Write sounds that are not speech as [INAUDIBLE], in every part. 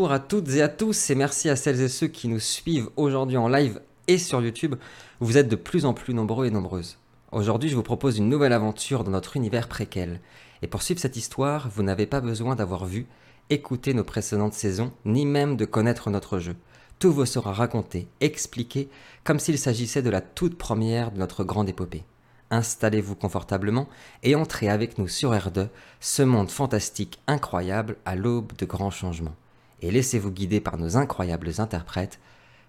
Bonjour à toutes et à tous et merci à celles et ceux qui nous suivent aujourd'hui en live et sur YouTube. Vous êtes de plus en plus nombreux et nombreuses. Aujourd'hui, je vous propose une nouvelle aventure dans notre univers préquel. Et pour suivre cette histoire, vous n'avez pas besoin d'avoir vu, écouté nos précédentes saisons, ni même de connaître notre jeu. Tout vous sera raconté, expliqué, comme s'il s'agissait de la toute première de notre grande épopée. Installez-vous confortablement et entrez avec nous sur R2, ce monde fantastique incroyable à l'aube de grands changements. Et laissez-vous guider par nos incroyables interprètes.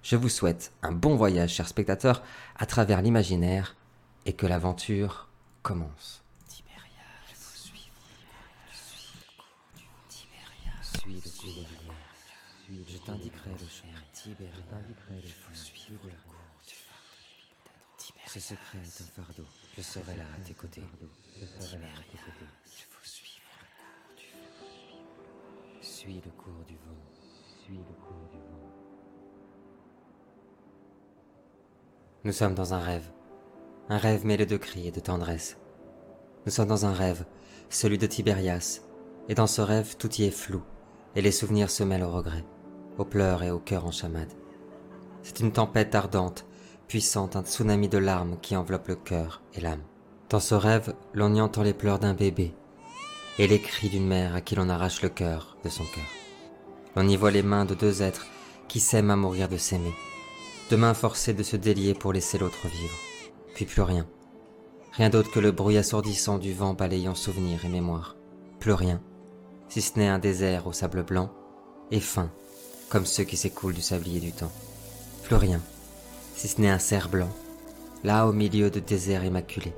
Je vous souhaite un bon voyage, chers spectateurs, à travers l'imaginaire et que l'aventure commence. Je t'indiquerai le chemin. Tibéria. Je chemin. Suis le cours du fardeau. Ce secret est un fardeau. Je serai là à tes côtés. Je serai là côtés. Je vous suivre le cours du vent. Suis le cours. Nous sommes dans un rêve. Un rêve mêlé de cris et de tendresse. Nous sommes dans un rêve, celui de Tibérias. Et dans ce rêve, tout y est flou, et les souvenirs se mêlent aux regrets, aux pleurs et aux cœurs en chamade. C'est une tempête ardente, puissante, un tsunami de larmes qui enveloppe le cœur et l'âme. Dans ce rêve, l'on y entend les pleurs d'un bébé et les cris d'une mère à qui l'on arrache le cœur de son cœur. On y voit les mains de deux êtres qui s'aiment à mourir de s'aimer, deux mains forcées de se délier pour laisser l'autre vivre, puis plus rien. Rien d'autre que le bruit assourdissant du vent balayant souvenirs et mémoires. Plus rien, si ce n'est un désert au sable blanc et fin, comme ceux qui s'écoulent du sablier du temps. Plus rien, si ce n'est un cerf blanc, là au milieu de déserts immaculés.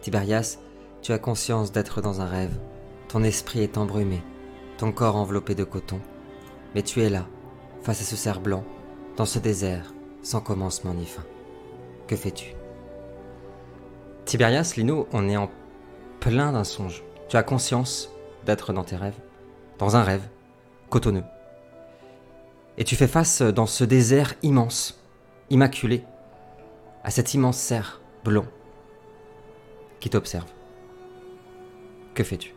Tiberias, tu as conscience d'être dans un rêve, ton esprit est embrumé, ton corps enveloppé de coton, mais tu es là, face à ce cerf blanc, dans ce désert, sans commencement ni fin. Que fais-tu? Tiberias, Lino, on est en plein d'un songe. Tu as conscience d'être dans tes rêves, dans un rêve, cotonneux. Et tu fais face dans ce désert immense, immaculé, à cet immense cerf blond qui t'observe. Que fais-tu?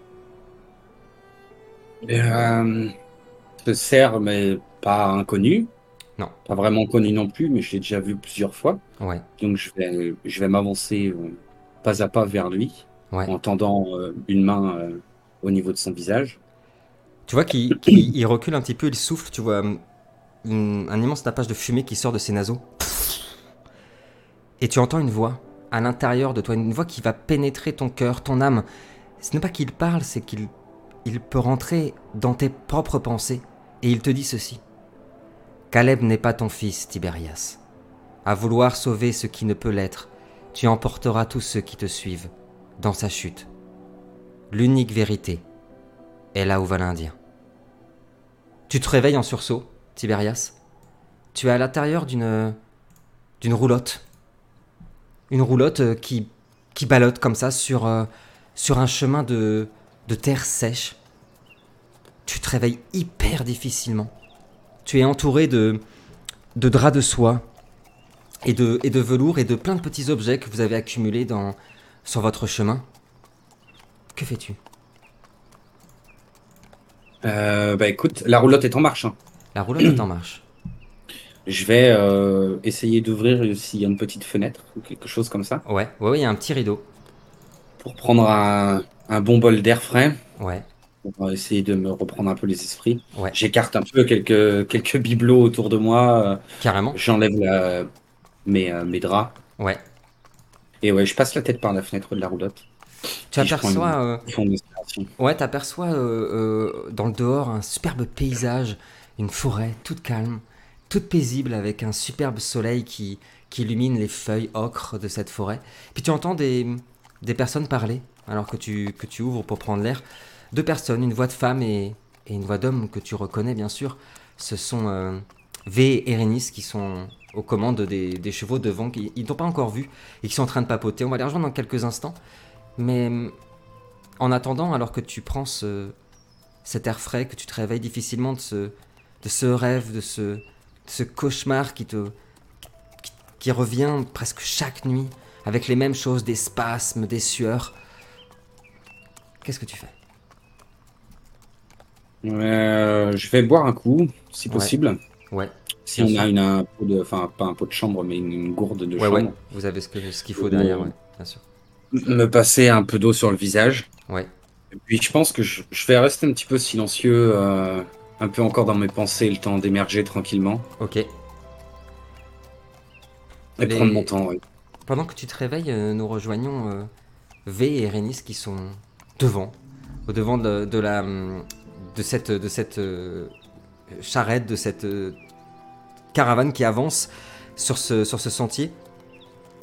Euh, ce cerf, mais pas inconnu. Non. Pas vraiment connu non plus, mais je l'ai déjà vu plusieurs fois. Ouais, Donc je vais, je vais m'avancer euh, pas à pas vers lui, ouais. en tendant euh, une main euh, au niveau de son visage. Tu vois qu'il qu'il- il recule un petit peu, il souffle, tu vois une- un immense tapage de fumée qui sort de ses naseaux. Et tu entends une voix à l'intérieur de toi, une voix qui va pénétrer ton cœur, ton âme. Ce n'est pas qu'il parle, c'est qu'il il peut rentrer dans tes propres pensées. Et il te dit ceci. Caleb n'est pas ton fils, Tibérias. À vouloir sauver ce qui ne peut l'être, tu emporteras tous ceux qui te suivent dans sa chute. L'unique vérité est là où va l'Indien. Tu te réveilles en sursaut, Tiberias. Tu es à l'intérieur d'une d'une roulotte. Une roulotte euh, qui, qui ballotte comme ça sur, euh, sur un chemin de, de terre sèche. Tu te réveilles hyper difficilement. Tu es entouré de, de draps de soie et de, et de velours et de plein de petits objets que vous avez accumulés dans, sur votre chemin. Que fais-tu? Euh, bah écoute, la roulotte est en marche. hein. La roulotte est en [CLEARS THROAT] marche. Je vais euh, essayer d'ouvrir s'il y a une petite fenêtre ou quelque chose comme ça, Ouais, ouais, ouais, il y a un petit rideau. pour prendre un, un bon bol d'air frais, Ouais, pour essayer de me reprendre un peu les esprits. ouais, J'écarte un peu quelques, quelques bibelots autour de moi, euh, carrément. j'enlève mes, euh, mes draps, Ouais. et ouais, je passe la tête par la fenêtre de la roulotte. Tu prends une aperçois, euh, ouais, t'aperçois euh, euh, dans le dehors un superbe paysage, une forêt toute calme, toute paisible avec un superbe soleil qui, qui illumine les feuilles ocre de cette forêt. Puis tu entends des, des personnes parler alors que tu, que tu ouvres pour prendre l'air. Deux personnes, une voix de femme et, une voix d'homme que tu reconnais bien sûr. Ce sont euh, V et Erénis qui sont aux commandes des, chevaux devant, qui ils t'ont pas encore vu et qui sont en train de papoter. On va les rejoindre dans quelques instants. Mais en attendant, alors que tu prends ce, cet air frais, que tu te réveilles difficilement de ce, de ce rêve, de ce, de ce cauchemar qui te qui revient presque chaque nuit, avec les mêmes choses, des spasmes, des sueurs, qu'est-ce que tu fais? Euh, je vais boire un coup, si possible. Ouais. Si on a une, un pot de, enfin pas un pot de chambre, mais une, une gourde de Ouais, chambre. ouais. Vous avez ce qu'il faut derrière, ouais, bien sûr. Me passer un peu d'eau sur le visage. Ouais. Et puis je pense que je, je vais rester un petit peu silencieux, euh, un peu encore dans mes pensées, le temps d'émerger tranquillement Ok. et Les- prendre mon temps. ouais. Pendant que tu te réveilles, euh, nous rejoignons euh, V et Rénis qui sont devant, au devant de, de la, hum, de cette, de cette euh, charrette, de cette euh, caravane qui avance sur ce, sur ce sentier.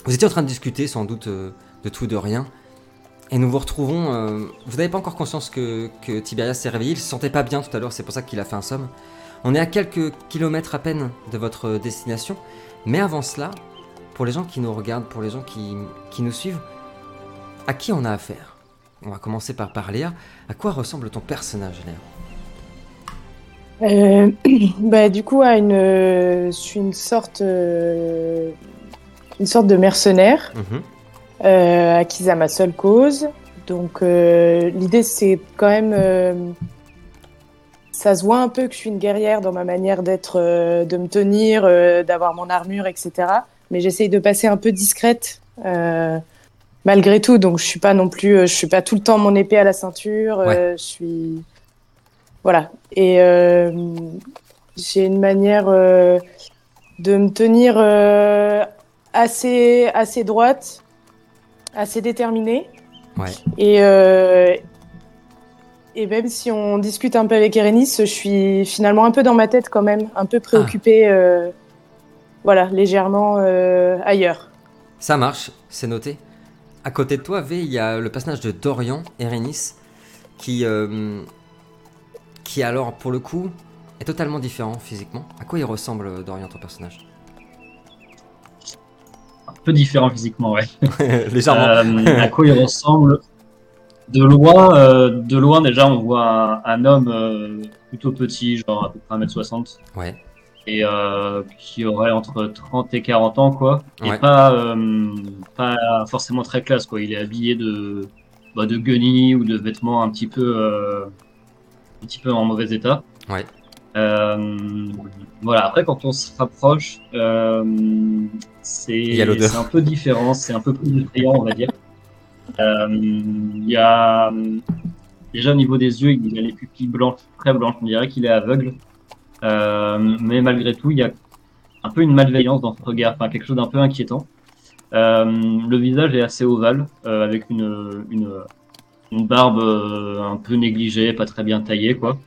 Vous étiez en train de discuter sans doute euh, de tout, de rien. Et nous vous retrouvons. vous n'avez pas encore conscience que, que Tiberias s'est réveillé. Il se sentait pas bien tout à l'heure, c'est pour ça qu'il a fait un somme. On est à quelques kilomètres à peine de votre destination. Mais avant cela, pour les gens qui nous regardent, pour les gens qui, qui nous suivent, à qui on a affaire? On va commencer par, par Léa. À quoi ressemble ton personnage, Léa? Euh, [CLEARS THROAT] bah, du coup, à une, euh, je suis une sorte, euh, une sorte de mercenaire euh, acquise à ma seule cause. Donc, euh, l'idée, c'est quand même, euh, ça se voit un peu que je suis une guerrière dans ma manière d'être, euh, de me tenir, euh, d'avoir mon armure, etc. Mais j'essaye de passer un peu discrète. euh, Malgré tout, donc je suis pas non plus, euh, je suis pas tout le temps mon épée à la ceinture. euh, je suis, voilà. Et euh, j'ai une manière euh, de me tenir euh, assez, assez droite, assez déterminée. Ouais. Et, euh, et même si on discute un peu avec Erénis, je suis finalement un peu dans ma tête quand même, un peu préoccupée, euh, voilà, légèrement euh, ailleurs. Ça marche, c'est noté. À côté de toi, V, il y a le personnage de Dorian Erenis qui, qui alors, pour le coup, est totalement différent physiquement. À quoi il ressemble, Dorian, ton personnage? Un peu différent physiquement, [LAUGHS] ouais. Légèrement. Euh, à quoi il ressemble? De loin, euh, de loin déjà, on voit un, un homme euh, plutôt petit, genre à peu près 1m60, Ouais. et euh, qui aurait entre 30 et 40 ans, quoi. Et Ouais. pas, euh, pas forcément très classe, quoi. Il est habillé de, bah, de guenilles ou de vêtements un petit peu, euh, un petit peu en mauvais état. Ouais. Euh, voilà. Après, quand on se rapproche, euh, c'est un peu différent, c'est un peu plus effrayant, on va dire. Euh, Il y a déjà au niveau des yeux, il a les pupilles blanches, très blanches. On dirait qu'il est aveugle. Euh, mais malgré tout, il y a un peu une malveillance dans ce regard, enfin quelque chose d'un peu inquiétant. Euh, le visage est assez ovale, euh, avec une, une, une barbe euh, un peu négligée, pas très bien taillée, quoi.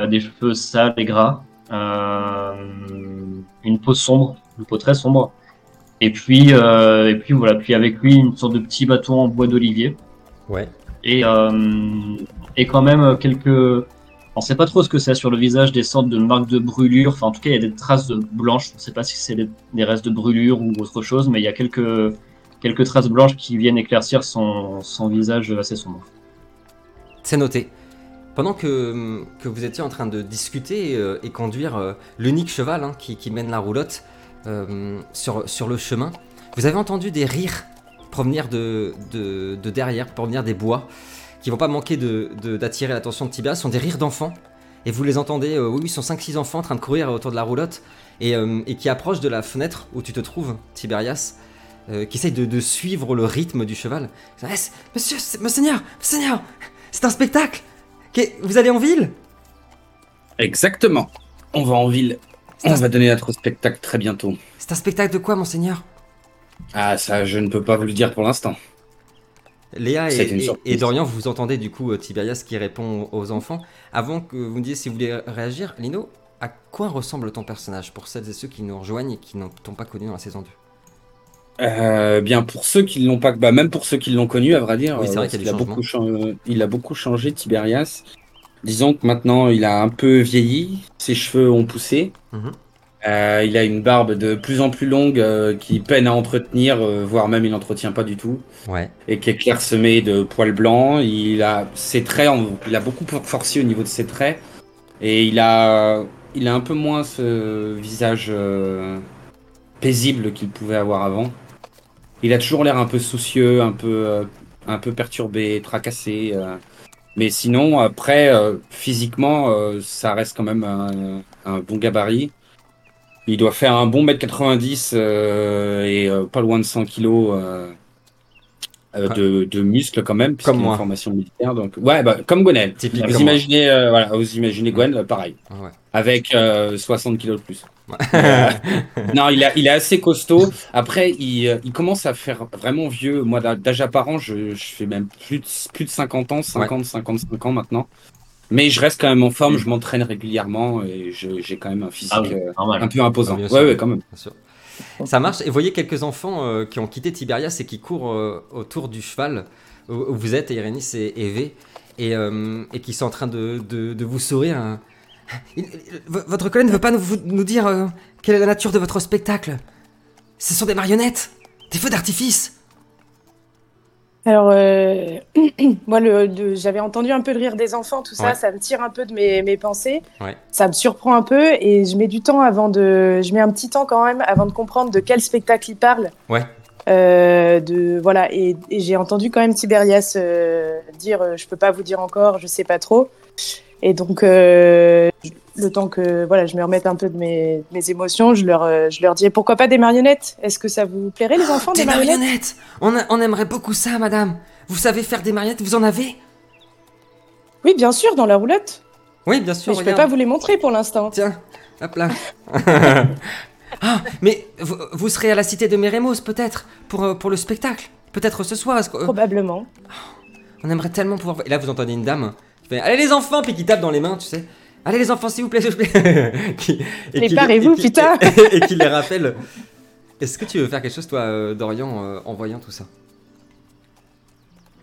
Euh, des cheveux sales et gras, euh, une peau sombre, une peau très sombre. Et puis, euh, et puis voilà, puis avec lui une sorte de petit bâton en bois d'olivier Ouais. et, euh, et quand même quelques. On sait pas trop ce que c'est sur le visage, des sortes de marques de brûlure. Enfin, en tout cas, il y a des traces de blanches. On sait pas si c'est des, des restes de brûlure ou autre chose, mais il y a quelques, quelques traces blanches qui viennent éclaircir son, visage assez sombre. C'est noté. Pendant que, vous étiez en train de discuter euh, et conduire euh, l'unique cheval hein, qui, mène la roulotte euh, sur, le chemin, vous avez entendu des rires provenir de, de, de derrière, provenir des bois, qui vont pas manquer de- de- d'attirer l'attention de Tibia. Ce sont des rires d'enfants. Et vous les entendez, oui, ce sont 5-6 enfants en train de courir autour de la roulotte et, et qui approchent de la fenêtre où tu te trouves, Tiberias, euh, qui essayent de, de suivre le rythme du cheval. Eh, monsieur, c'est- monseigneur, monseigneur, c'est un spectacle Vous allez en ville? Exactement. On va en ville. On va donner notre spectacle très bientôt. C'est un spectacle de quoi, monseigneur? Ah, ça, je ne peux pas vous le dire pour l'instant. Léa et, et- Dorian, vous entendez du coup euh, Tiberias qui répond aux enfants. Avant que vous me disiez si vous voulez réagir, Lino, à quoi ressemble ton personnage pour celles et ceux qui nous rejoignent et qui n'ont pas connu dans la saison 2 Euh, bien pour ceux qui l'ont pas, bah même pour ceux qui l'ont connu, à vrai dire, Oui, euh, vrai y a beaucoup, chan- il a beaucoup changé Tiberias. Disons que maintenant il a un peu vieilli, ses cheveux ont poussé, Mhm. Euh, il a une barbe de plus en plus longue euh, qui peine à entretenir, euh, voire même il n'entretient pas du tout, Ouais. et qui est clairsemée de poils blancs. Il a ses traits, il a beaucoup forcé au niveau de ses traits, et il a, il a un peu moins ce visage euh, paisible qu'il pouvait avoir avant. Il a toujours l'air un peu soucieux, un peu, euh, un peu perturbé, tracassé. euh. Mais sinon, après, euh, physiquement, ça reste quand même un, un bon gabarit. Il doit faire un bon mètre 90 euh, et pas loin de 100 kilos euh, de, de muscles quand même, puisqu'il Comme a une moi. formation militaire. Donc, ouais, bah, comme Gwenel. Vous imaginez, euh, voilà, vous imaginez Gwen, pareil, ouais. Avec euh, 60 kilos de plus. [LAUGHS] Non, il, a, il est assez costaud. Après, il, euh, il commence à faire vraiment vieux. Moi, d'âge apparent, je, je fais même plus de, plus de 50 ans, 50, 55 ans maintenant. Mais je reste quand même en forme, je m'entraîne régulièrement et j'ai quand même un physique Ah oui, euh, un peu imposant. Ah, ouais, ouais, quand même. Bien sûr. Ça marche. Et vous voyez quelques enfants euh, qui ont quitté Tiberias et qui courent euh, autour du cheval où, où vous êtes, Irénis et Eve, et, euh, et qui sont en train de, de- de vous sourire. hein. Il- il- v- votre collègue ne veut pas nous, vous- nous dire euh, quelle est la nature de votre spectacle. Ce sont des marionnettes, des feux d'artifice. Alors, euh, [CLEARS THROAT] moi, le, le- j'avais entendu un peu le rire des enfants, tout ça, Ouais. ça me tire un peu de mes, mes pensées. Ouais. Ça me surprend un peu et je mets du temps avant de. Je mets un petit temps quand même avant de comprendre de quel spectacle il parle. Ouais. Euh, de, voilà, et, et j'ai entendu quand même Tiberias euh, dire euh, Je peux pas vous dire encore, je sais pas trop. Et donc, euh, le temps que voilà, je me remette un peu de mes, mes émotions, je leur, euh, je leur dis Pourquoi pas des marionnettes? Est-ce que ça vous plairait, les enfants, des, Des marionnettes? on, a- on aimerait beaucoup ça, madame. Vous savez faire des marionnettes Vous en avez? Oui, bien sûr, dans la roulotte. Oui, bien sûr. Mais je peux regarde. pas vous les montrer pour l'instant. Tiens, hop là. [LAUGHS] ah, mais vous, vous serez à la cité de Méremos, peut-être, pour, euh, pour le spectacle. Peut-être ce soir. que- euh, Probablement. on aimerait tellement pouvoir. Et là, vous entendez une dame fait Allez, les enfants Puis qui tape dans les mains, tu sais. Allez, les enfants, s'il vous plaît, s'il vous plaît. [LAUGHS] Qui- et qui- Préparez-vous, putain. [LAUGHS] Et, et qui les rappelle. Est-ce que tu veux faire quelque chose, toi, euh, Dorian, euh, en voyant tout ça?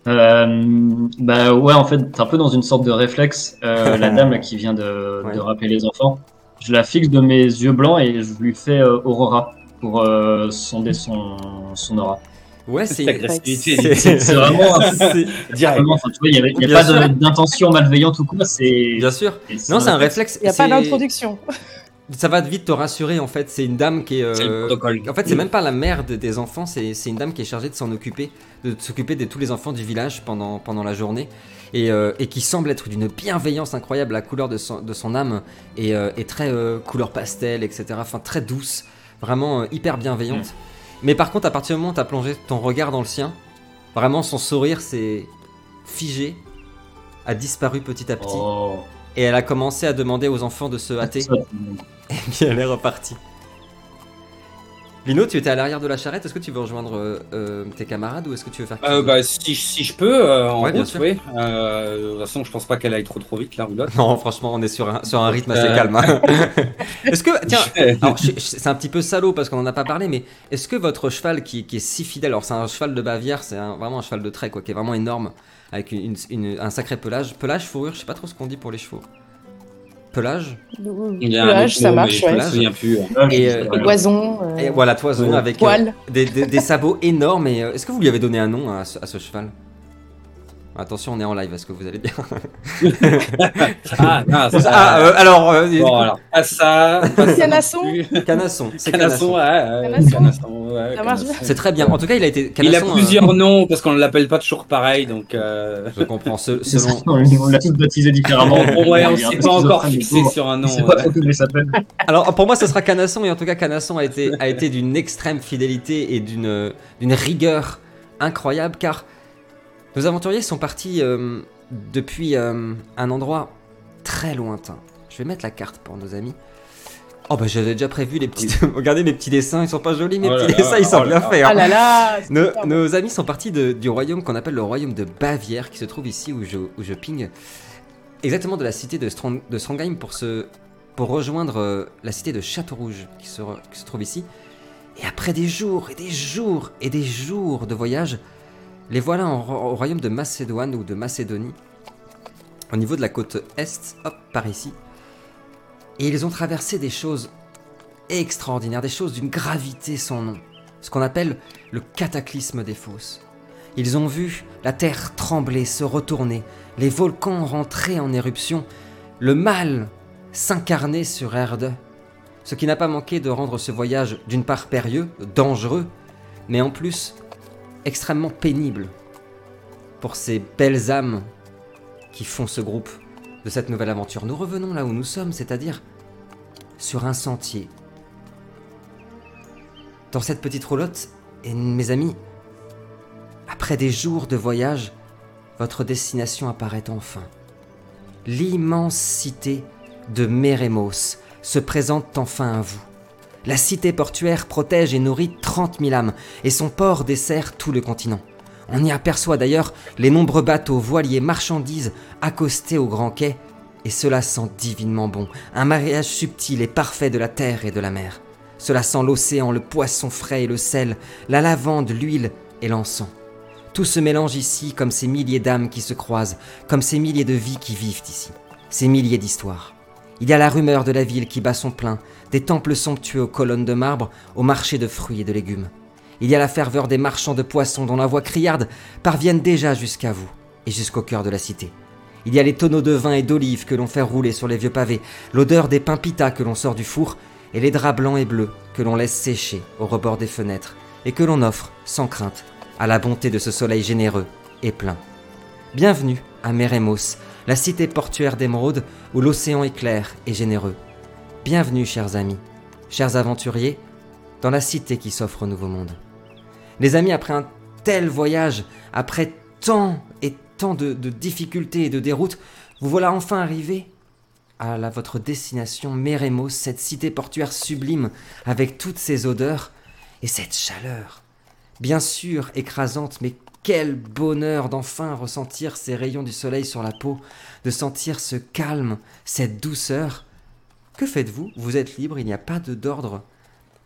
Euh, bah ouais, en fait, t'es un peu dans une sorte de réflexe. Euh, [LAUGHS] la dame là, qui vient de, Ouais. de rappeler les enfants, je la fixe de mes yeux blancs et je lui fais euh, Aurora pour euh, sonder son, son aura. Ouais, c'est. C'est- vraiment, c'est- direct. vraiment, enfin, tu vois, il n'y a, y a pas d'intention malveillante ou quoi. C'est Bien sûr. Non, c'est un réflexe. Il n'y a pas d'introduction. Ça va vite te rassurer, en fait. C'est une dame qui est. C'est le euh, protocole. En fait, c'est même pas la mère de- des enfants, c'est c'est une dame qui est chargée de s'en occuper, de s'occuper de tous les enfants du village pendant, pendant la journée, et, euh, et qui semble être d'une bienveillance incroyable. La couleur de son, de son âme est, euh, est très euh, couleur pastel, etc. Enfin, très douce, vraiment euh, hyper bienveillante. Mais par contre, à partir du moment où tu as plongé ton regard dans le sien, vraiment son sourire s'est figé, a disparu petit à petit, Oh, et elle a commencé à demander aux enfants de se hâter. [LAUGHS] Et puis elle est repartie. Lino, tu étais à l'arrière de la charrette. Est-ce que tu veux rejoindre euh, euh, tes camarades ou est-ce que tu veux faire quelque Euh, chose bah, si, si je peux, euh, en Ouais, bien sûr. oui. De toute façon, je pense pas qu'elle aille trop trop vite, la roulotte. [LAUGHS] Non, franchement, on est sur un, sur un rythme assez calme. hein. [LAUGHS] est-ce que. Tiens, c'est un petit peu salaud parce qu'on en a pas parlé, mais est-ce que votre cheval qui, qui est si fidèle, alors c'est un cheval de Bavière, c'est vraiment un cheval de trait, quoi, qui est vraiment énorme, avec une, une- un sacré pelage. Pelage, fourrure, je sais pas trop ce qu'on dit pour les chevaux. Pelage Il y a un Pelage, autre ça mot, marche, mais je ouais. me souviens plus. Et, euh. Toison, euh, Et voilà, toison Ouais. avec euh, des, des- des sabots énormes. Et euh, est-ce que vous lui avez donné un nom à ce, à ce cheval? Attention, on est en live, est-ce que vous allez bien [LAUGHS] Ah, non, ça, Ah, euh, alors, euh, bon, alors, pas ça. Pas Canasson. Canasson, c'est Canasson, Canasson. ouais. C'est très bien. En tout cas, il a été. Il a euh, plusieurs noms parce qu'on ne l'appelle pas toujours pareil, donc. Euh... je comprends. ça, selon. on l'a tous baptisé différemment. Bon, ouais, on un s'est pas encore fixé sur un nom. Je sais pas ouais. trop comment il s'appelle. Alors, pour moi, ce sera Canasson. Et en tout cas, Canasson a été, a été d'une extrême fidélité et d'une d'une rigueur incroyable, car nos aventuriers sont partis euh, depuis euh, un endroit très lointain. Je vais mettre la carte pour nos amis. Oh bah j'avais déjà prévu les petits... [LAUGHS] Regardez mes petits dessins, ils sont pas jolis mes Oh petits là, dessins, ils sont oh bien là faits. Ah hein. là là [LAUGHS] c'est Nos, nos amis sont partis de- du royaume qu'on appelle le royaume de Bavière, qui se trouve ici où je, où je ping, exactement de la cité de, Strong, de Strongheim pour, se, pour rejoindre euh, la cité de qui se, re- qui se trouve ici. Et après des jours et des jours et des jours de voyage, les voilà en au royaume de Macédoine ou de Macédonie, au niveau de la côte est, hop, par ici. Et ils ont traversé des choses extraordinaires, des choses d'une gravité sans nom, ce qu'on appelle le cataclysme des fosses. Ils ont vu la terre trembler, se retourner, les volcans rentrer en éruption, le mal s'incarner sur Erde, ce qui n'a pas manqué de rendre ce voyage d'une part périlleux, dangereux, mais en plus extrêmement pénible pour ces belles âmes qui font ce groupe de cette nouvelle aventure. Nous revenons là où nous sommes, c'est-à-dire sur un sentier. Dans cette petite roulotte, et mes amis, après des jours de voyage, votre destination apparaît enfin. L'immense cité de Méremos se présente enfin à vous. La cité portuaire protège et nourrit 30 000 âmes, et son port dessert tout le continent. On y aperçoit d'ailleurs les nombreux bateaux, voiliers, marchandises accostés au grand quai, et cela sent divinement bon, un mariage subtil et parfait de la terre et de la mer. Cela sent l'océan, le poisson frais et le sel, la lavande, l'huile et l'encens. Tout se mélange ici comme ces milliers d'âmes qui se croisent, comme ces milliers de vies qui vivent ici, ces milliers d'histoires. Il y a la rumeur de la ville qui bat son plein, des temples somptueux aux colonnes de marbre, au marché de fruits et de légumes. Il y a la ferveur des marchands de poissons dont la voix criarde parviennent déjà jusqu'à vous et jusqu'au cœur de la cité. Il y a les tonneaux de vin et d'olives que l'on fait rouler sur les vieux pavés, l'odeur des pains pita que l'on sort du four et les draps blancs et bleus que l'on laisse sécher au rebord des fenêtres et que l'on offre, sans crainte, à la bonté de ce soleil généreux et plein. Bienvenue à Méremos, la cité portuaire d'émeraude où l'océan est clair et généreux. Bienvenue, chers amis, chers aventuriers, dans la cité qui s'offre au nouveau monde. Les amis, après un tel voyage, après tant et tant de, difficultés et de déroutes, vous voilà enfin arrivés à votre destination, Méremos, cette cité portuaire sublime, avec toutes ses odeurs et cette chaleur. Bien sûr, écrasante, mais quel bonheur d'enfin ressentir ces rayons du soleil sur la peau, de sentir ce calme, cette douceur. Que faites-vous? Vous êtes libre, il n'y a pas d'ordre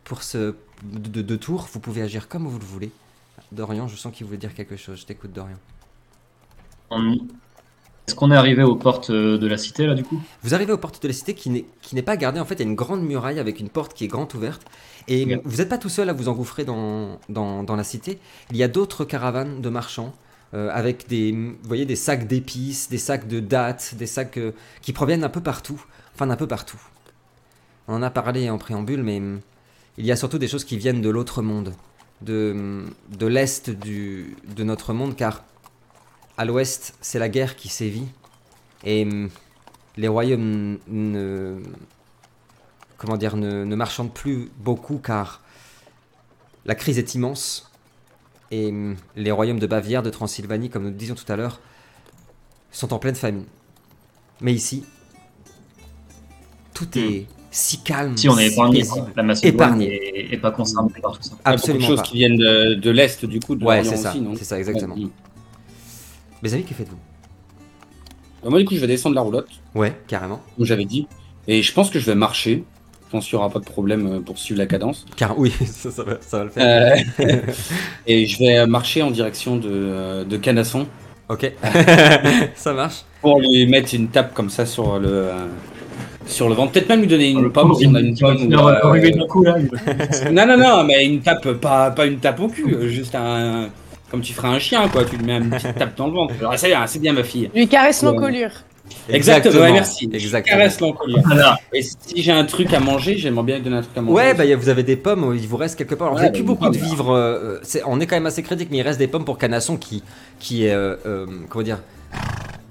pour ce de, de- de tour, vous pouvez agir comme vous le voulez. Dorian, je sens qu'il voulait dire quelque chose. Je t'écoute, Dorian. Est-ce qu'on est arrivé aux portes euh, de la cité là du coup? Vous arrivez aux portes de la cité qui n'est, qui n'est pas gardée. En fait, il y a une grande muraille avec une porte qui est grande ouverte. Et vous n'êtes pas tout seul à vous engouffrer dans, dans, dans la cité. Il y a d'autres caravanes de marchands euh, avec des, vous voyez, des sacs d'épices, des sacs de dattes, des sacs euh, qui proviennent un peu partout. Enfin, d'un peu partout. On en a parlé en préambule, mais hum, il y a surtout des choses qui viennent de l'autre monde, de, hum, de l'est de notre monde, car à l'ouest, c'est la guerre qui sévit. Et hum, les royaumes ne, comment dire, ne, ne marchandent plus beaucoup car la crise est immense et hum, les royaumes de Bavière, de Transylvanie, comme nous le disions tout à l'heure, sont en pleine famine. Mais ici, tout est si calme, Si on est épargné, paisible. la Macédoine Épargné. est, est pas concernée par tout ça. Il y a beaucoup de Absolument choses pas. qui viennent de, de l'Est, du coup, de Ouais, c'est ça, aussi, non c'est ça, exactement. Ouais. Mes amis, que faites-vous? Moi, du coup, je vais descendre la roulotte, Ouais, carrément. comme j'avais dit. Et je pense que je vais marcher. Je pense qu'il n'y aura pas de problème euh, pour suivre la cadence. Car oui, [LAUGHS] ça, ça va, ça va le faire. Euh, [LAUGHS] et je vais marcher en direction de, euh, de Canasson Ok, [LAUGHS] ça marche. pour lui mettre une tape comme ça sur le, sur le ventre. Peut-être même lui donner une pomme si on a une pomme. euh. Non, non, non, mais une tape, pas, pas une tape au cul, juste un. Comme tu ferais un chien, quoi. Tu lui mets une petite tape dans le ventre. Alors, c'est bien, c'est bien, ma fille. Lui caresse Ouais. l'encolure. Exactement, ouais, merci. Exactement. Caresse l'encolure. Voilà. Et si j'ai un truc à manger, j'aimerais bien lui donner un truc à manger. Ouais, bah y a- vous avez des pommes, il vous reste quelque part. Alors, vous Ouais, avez plus bah, beaucoup de vivres. euh, c'est- on est quand même assez critique, mais il reste des pommes pour Canasson qui, qui est. euh, euh, comment dire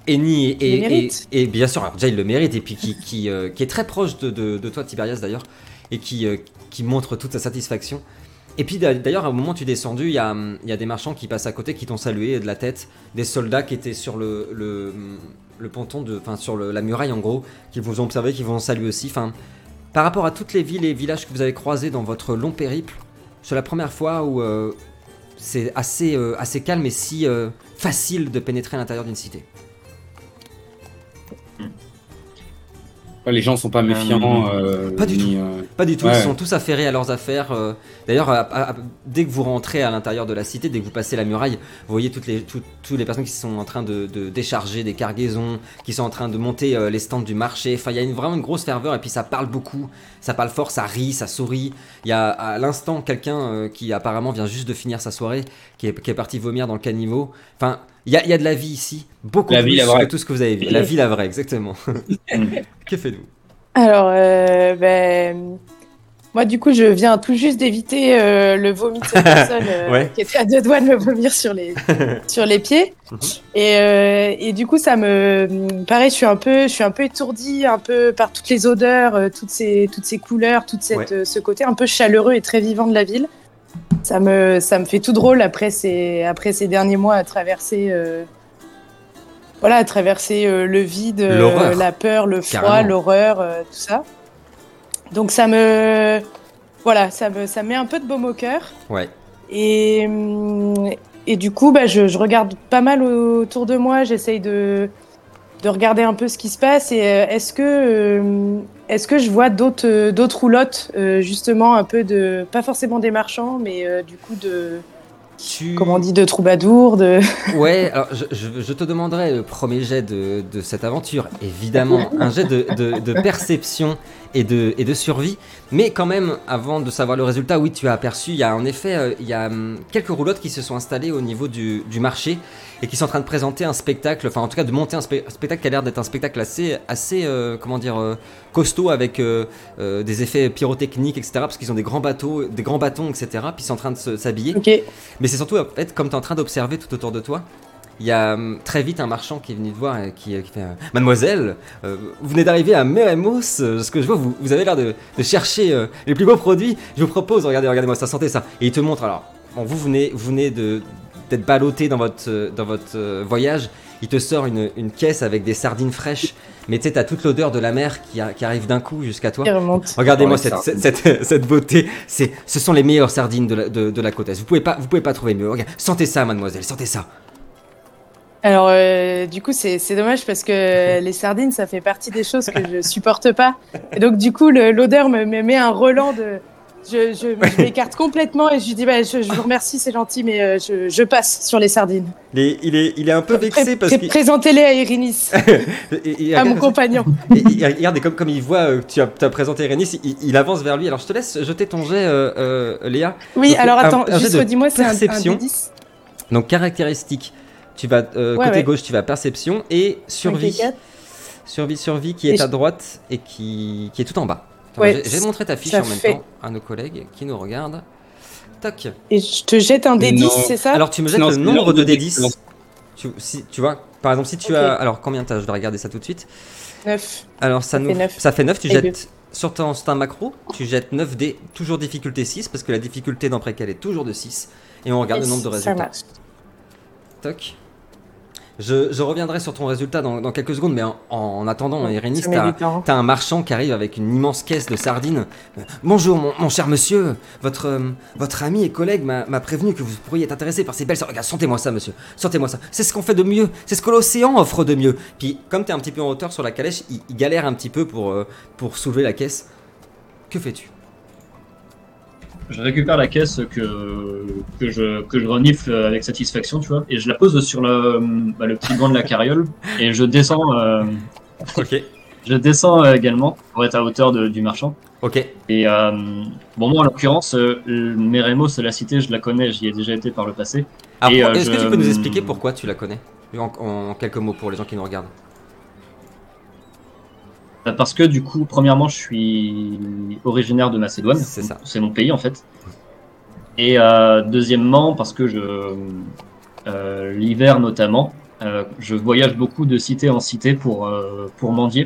Eni et, et, mérite. et- et bien sûr, alors déjà il le mérite, et puis qui, qui, euh, qui est très proche de, de- de toi, Tiberias d'ailleurs, et qui, euh, qui montre toute sa satisfaction. Et puis d'a- d'ailleurs, au moment où tu es descendu, il y a, hum, il y a des marchands qui passent à côté, qui t'ont salué de la tête, des soldats qui étaient sur le, le, le ponton, de, enfin sur la muraille en gros, qui vous ont observé, qui vous ont salué aussi. Enfin, par rapport à toutes les villes et villages que vous avez croisés dans votre long périple, c'est la première fois où euh, c'est assez, euh, assez calme et si euh, facile de pénétrer à l'intérieur d'une cité. Les gens sont pas méfiants. euh, Pas du ni, tout. euh, Pas du tout, ils sont tous affairés à leurs affaires. euh. D'ailleurs, dès que vous rentrez à l'intérieur de la cité, dès que vous passez la muraille, vous voyez toutes les, tout- toutes les personnes qui sont en train de, de décharger des cargaisons, qui sont en train de monter euh, les stands du marché. Enfin, il y a une, vraiment une grosse ferveur et puis ça parle beaucoup, ça parle fort, ça rit, ça sourit. Il y a à l'instant quelqu'un euh, qui apparemment vient juste de finir sa soirée, qui est, qui est parti vomir dans le caniveau. Enfin, il y a, il y a de la vie ici, beaucoup La plus vie, la vraie. que tout ce que vous avez vu. La vie, la vraie, exactement. [LAUGHS] que faites-vous? Alors, euh, ben, Moi, du coup, je viens tout juste d'éviter euh, le vomi de cette [LAUGHS] personne euh, Ouais. qui était à deux doigts de me vomir sur les, [LAUGHS] sur les pieds. Mhm. Et, euh, et du coup, ça me. Pareil, je suis un peu, je suis un peu étourdie un peu par toutes les odeurs, toutes, ces, toutes ces couleurs, toute cette, Ouais. ce côté un peu chaleureux et très vivant de la ville. Ça me, ça me fait tout drôle après ces, après ces derniers mois à traverser. euh, voilà, à traverser euh, le vide, euh, la peur, le froid, l'horreur, tout ça. Donc ça me, voilà, ça me, ça me met un peu de baume au cœur. Ouais. Et, hum, et du coup, bah, je, je regarde pas mal autour de moi. J'essaye de, de regarder un peu ce qui se passe. Et euh, est-ce que, euh, est-ce que je vois d'autres, euh, d'autres roulottes, justement, un peu de, pas forcément des marchands, mais du coup de, Tu... comment on dit, de troubadours, de. [LAUGHS] Ouais, alors je, je- je te demanderai le premier jet de, de cette aventure, évidemment, [LAUGHS] un jet de, de- perception et de, et de survie, mais quand même, avant de savoir le résultat, oui, tu as aperçu, il y a en effet, il y a hum, quelques roulottes qui se sont installées au niveau du, du marché et qui sont en train de présenter un spectacle, enfin en tout cas de monter un, spectacle qui a l'air d'être un spectacle assez, assez euh, comment dire, euh, costaud avec euh, des effets pyrotechniques, etc., parce qu'ils ont des grands bateaux, des grands bâtons, etc., puis ils sont en train de s'habiller. Mais c'est surtout, en fait, comme tu es en train d'observer tout autour de toi, il y a très vite un marchand qui est venu te voir et qui, qui fait Mademoiselle, vous venez d'arriver à Meremos, ce que je vois, vous, vous avez l'air de, de chercher les plus beaux produits. Je vous propose, regardez, regardez-moi ça, sentez ça. Et il te montre, alors, bon, vous venez, vous venez de, d'être ballotté dans votre, euh, dans votre euh, voyage. Il te sort une, une caisse avec des sardines fraîches, mais tu sais, t'as toute l'odeur de la mer qui, a- qui arrive d'un coup jusqu'à toi. Regardez-moi cette, cette, cette- [LAUGHS] cette beauté. C'est, ce sont les meilleures sardines de la, de, de la côte est. Vous pouvez pas, vous pouvez pas trouver mieux. Regarde, sentez ça, mademoiselle, sentez ça. Alors, euh, du coup, c'est c'est dommage parce que [LAUGHS] les sardines, ça fait partie des choses que je supporte pas. Et donc, du coup, le- l'odeur me, me met un relan de. Je, je, je [LAUGHS] m'écarte complètement et je lui dis bah, je, je vous remercie, c'est gentil, mais euh, je, passe sur les sardines. Il est, il est, il est un peu vexé Pré- parce qu'il. Présentez-les à [LAUGHS] et- à mon compagnon. [LAUGHS] et- et Regarde, et comme, comme il voit euh, que tu as, présenté Irénis, il, il avance vers lui. Alors je te laisse jeter ton jet, euh, euh, Léa. Oui, Donc, alors un- attends, un jet juste redis-moi, c'est un, un perception. D10 Donc caractéristique. Tu vas Ouais, côté ouais. gauche, tu vas perception et survie. Survie, survie qui est à droite et qui, qui est tout en bas. Ouais, j'ai- montré ta fiche ça en même fait- temps à nos collègues qui nous regardent. Toc. Et je te jette un D10, Non. c'est ça? Alors tu me jettes Sinon, le nombre de de D10. dix? Tu, si, tu vois, par exemple, si tu Ok. as. Alors combien t'as? Je vais regarder ça tout de suite. 9. Alors ça, Ça nous, fait neuf. ça fait 9. Tu Et jettes sur ton c'est un macro, tu jettes 9 dés, toujours difficulté 6, parce que la difficulté dans Préquel est toujours de 6. Et on regarde le nombre de Ça résultats. marche. Toc. Je, je reviendrai sur ton résultat dans, dans quelques secondes, mais en, en attendant, Irénis, t'as un marchand qui arrive avec une immense caisse de sardines. Euh, Bonjour, mon, mon cher monsieur. Votre, euh, votre ami et collègue m'a prévenu que vous pourriez être intéressé par ces belles sardines. Regarde, sentez-moi ça, monsieur. Sentez-moi ça. C'est ce qu'on fait de mieux. C'est ce que l'océan offre de mieux. Puis, comme t'es un petit peu en hauteur sur la calèche, il, il galère un petit peu pour, euh, pour soulever la caisse. Que fais-tu? Je récupère la caisse que, que, je, que je renifle avec satisfaction, tu vois, et je la pose sur le, bah, le petit banc de la carriole, et je descends, euh, Ok. je descends euh, également pour être à hauteur de- du marchand. Ok. Et euh, bon, moi en l'occurrence, euh, Meremos, la cité, je la connais, j'y ai déjà été par le passé. Euh, est-ce que tu peux nous expliquer pourquoi tu la connais? En, en quelques mots pour les gens qui nous regardent. Euh, Parce que du coup, premièrement, je suis originaire de Macédoine. C'est ça. C'est mon pays en fait. Et euh, deuxièmement, parce que je euh, l'hiver notamment, euh, je voyage beaucoup de cité en cité pour pour mendier.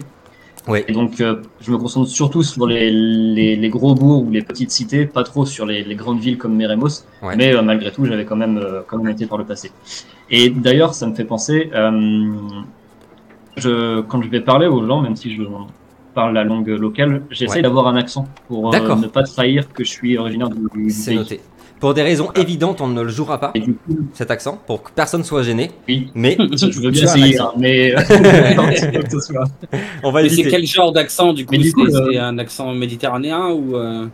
Ouais. Et donc, je me concentre surtout sur les, les, les gros bourgs ou les petites cités, pas trop sur les, les grandes villes comme Meremos. Ouais. Mais malgré tout, j'avais quand même quand même été par le passé. Et d'ailleurs, ça me fait penser, je, quand je vais parler aux gens, même si je parle la langue locale, j'essaie Ouais. d'avoir un accent pour euh, ne pas trahir que je suis originaire du, C'est pays. noté. Pour des raisons évidentes, on ne le jouera pas, cet accent, pour que personne soit gêné. oui, Mais [LAUGHS] je veux Tu bien essayer, hein, mais que [LAUGHS] [LAUGHS] ce soit. on va Mais c'est quel genre d'accent du coup C'est euh, c'est un accent méditerranéen ou euh,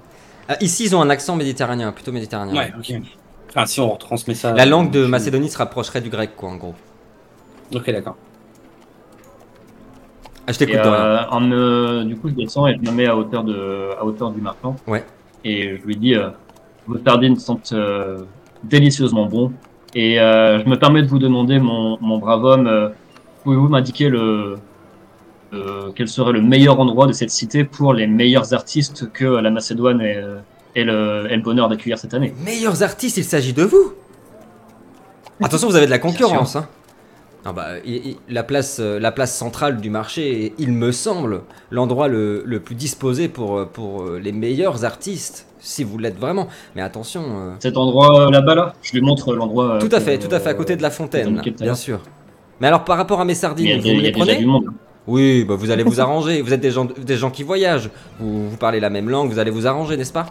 Ah, ici, ils ont un accent méditerranéen, plutôt méditerranéen. Ouais, ok. Enfin, si on retransmet ça. La langue de Macédonie se rapprocherait du grec, quoi, en gros. Ok, d'accord. Ah, je t'écoute, euh, en me- du coup, je descends et je me mets à hauteur de, à hauteur du marchand. Ouais. Et je lui dis, euh, vos sardines sont euh, délicieusement bons. Et euh, je me permets de vous demander, mon, mon brave homme, euh, pouvez-vous m'indiquer le, euh, quel serait le meilleur endroit de cette cité pour les meilleurs artistes que la Macédoine ait, ait le, ait le bonheur d'accueillir cette année? Meilleurs artistes, il s'agit de vous Attention, vous avez de la concurrence. Hein. Ah bah, il- il- la, place, euh, la place centrale du marché est, il me semble, l'endroit le, le plus disposé pour, euh, pour euh, les meilleurs artistes, si vous l'êtes vraiment. Mais attention, euh, Cet endroit là-bas, là, je lui montre l'endroit. tout à fait, tout à fait, à côté de la fontaine, bien sûr. Mais alors, par rapport à mes sardines, vous me les prenez du monde. Oui, bah vous allez vous [LAUGHS] arranger. Vous êtes des gens, des gens qui voyagent. Vous, vous parlez la même langue, vous allez vous arranger, n'est-ce pas?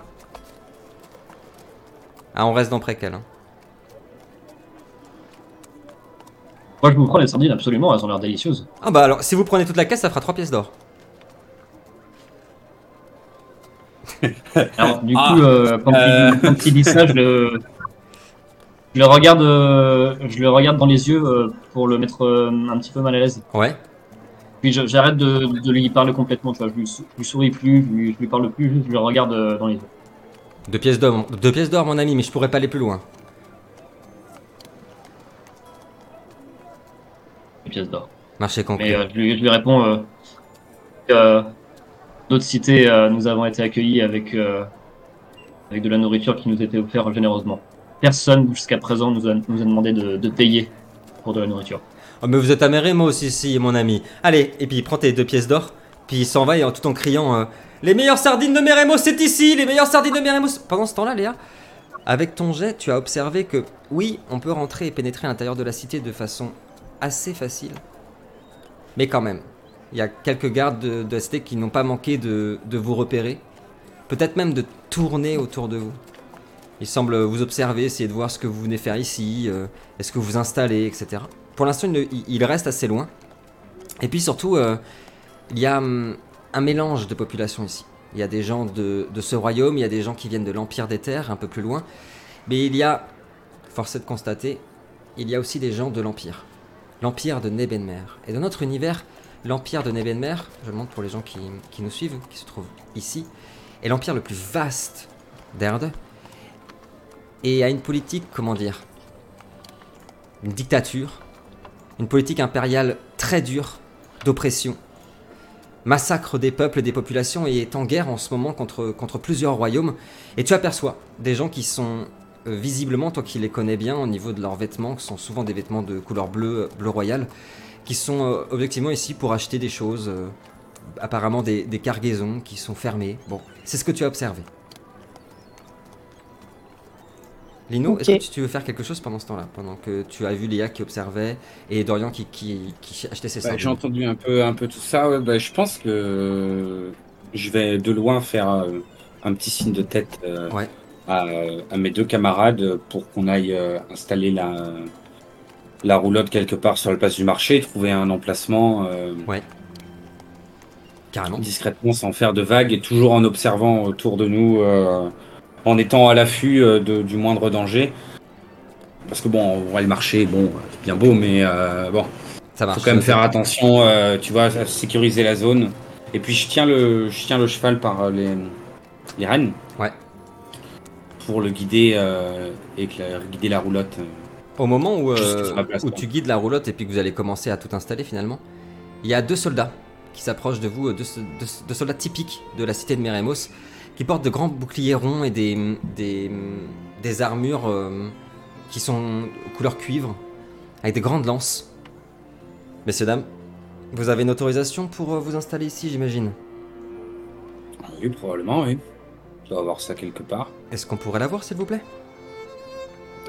Ah, on reste dans préquel. Hein. Moi, je vous prends les sardines, absolument, elles ont l'air délicieuses. Ah bah alors, si vous prenez toute la caisse, ça fera 3 pièces d'or. Alors, du Ah. coup, euh, quand, Euh. Il, quand il dit ça, je le, je le regarde, euh, je le regarde dans les yeux pour le mettre un petit peu mal à l'aise. Ouais. Puis j'arrête de, de lui parler complètement, tu vois. Je lui, je lui souris plus, je lui, je lui parle plus, je le regarde dans les yeux. Deux pièces d'or, mon ami, mais je pourrais pas aller plus loin. Les pièces d'or. Marché conclu. Mais euh, je, lui, je lui réponds euh, que d'autres cités, euh, nous avons été accueillis avec, euh, avec de la nourriture qui nous était offerte généreusement. Personne jusqu'à présent nous a, nous a demandé de, de payer pour de la nourriture. Oh, mais vous êtes à Méremos ici, mon ami. Allez, et puis il prend tes deux pièces d'or, puis il s'en va et tout en criant euh, Les meilleures sardines de Méremos, c'est ici Les meilleures sardines de Méremos Pendant ce temps-là, Léa, avec ton jet, tu as observé que, oui, on peut rentrer et pénétrer à l'intérieur de la cité de façon assez facile. Mais quand même, il y a quelques gardes de, de cité qui n'ont pas manqué de, vous repérer. Peut-être même de tourner autour de vous. Ils semblent vous observer, essayer de voir ce que vous venez faire ici, euh, est-ce que vous vous installez, etc. Pour l'instant, il, ne- il- il reste assez loin. Et puis surtout, euh, il y a hum, un mélange de population ici. Il y a des gens de, de ce royaume, il y a des gens qui viennent de l'Empire des Terres, un peu plus loin. Mais il y a, force est de constater, il y a aussi des gens de l'Empire. L'Empire de Nebenmer. Et dans notre univers, l'Empire de Nebenmer, je le montre pour les gens qui, nous suivent, qui se trouvent ici, est l'empire le plus vaste d'Erde. Et a une politique, comment dire, une dictature, une politique impériale très dure, d'oppression, massacre des peuples et des populations et est en guerre en ce moment contre, plusieurs royaumes. Et tu aperçois des gens qui sont visiblement, toi qui les connais bien au niveau de leurs vêtements, qui sont souvent des vêtements de couleur bleu, bleu royal, qui sont euh, objectivement ici pour acheter des choses, euh, apparemment des, des cargaisons qui sont fermées. Bon, c'est ce que tu as observé. Lino, est-ce que tu- veux faire quelque chose pendant ce temps-là Pendant que tu as vu Léa qui observait et Dorian qui, qui, qui achetait ses sardines J'ai entendu un peu, un peu tout ça. ouais, bah, je pense que je vais de loin faire euh, un petit signe de tête euh, Ouais. À, à mes deux camarades pour qu'on aille euh, installer la, la roulotte quelque part sur le place du marché, trouver un emplacement euh, Carrément. discrètement sans faire de vagues et toujours en observant autour de nous, euh, en étant à l'affût euh, du moindre danger. Parce que bon, on voit le marché, bon, c'est bien beau, mais bon, Ça marche. faut quand même faire attention, tu vois, à sécuriser la zone. Et puis je tiens le, je tiens le cheval par les, les rênes. Pour le guider euh, et que la- guider la roulotte. euh. Au moment où, euh, place, où tu guides la roulotte et puis que vous allez commencer à tout installer finalement, il y a deux soldats qui s'approchent de vous, deux, deux- deux soldats typiques de la cité de Meremos, qui portent de grands boucliers ronds et des, des, des armures euh, qui sont couleur cuivre, avec des grandes lances. Messieurs, dames, vous avez une autorisation pour vous installer ici, j'imagine? Oui, probablement, oui. Je dois avoir ça quelque part. Est-ce qu'on pourrait l'avoir, s'il vous plaît?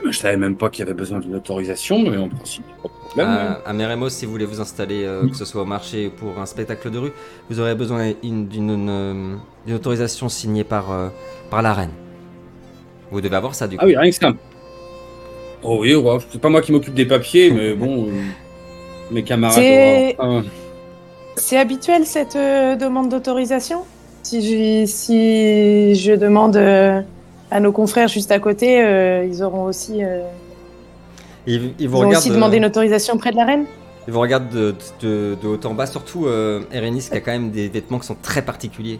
Je savais même pas qu'il y avait besoin d'une autorisation, mais en principe, pas de problème. à, à Meremos, si vous voulez vous installer, euh, que ce soit au marché ou pour un spectacle de rue, vous aurez besoin d'une- euh, autorisation signée par, euh, par la reine. Vous devez avoir ça du coup. Ah oui, rien que ça. Oh oui, ouais, c'est pas moi qui m'occupe des papiers, mais [LAUGHS] bon, euh, mes camarades. C'est- auront- ah, habituel cette euh, demande d'autorisation? Si je, si je demande euh, à nos confrères juste à côté, euh, ils auront aussi, euh, Ils, ils ils vous ont regardent, aussi demandé euh, une autorisation auprès de la reine ils vous regardent de, de- de haut en bas, surtout euh, Erenis qui a quand même des vêtements qui sont très particuliers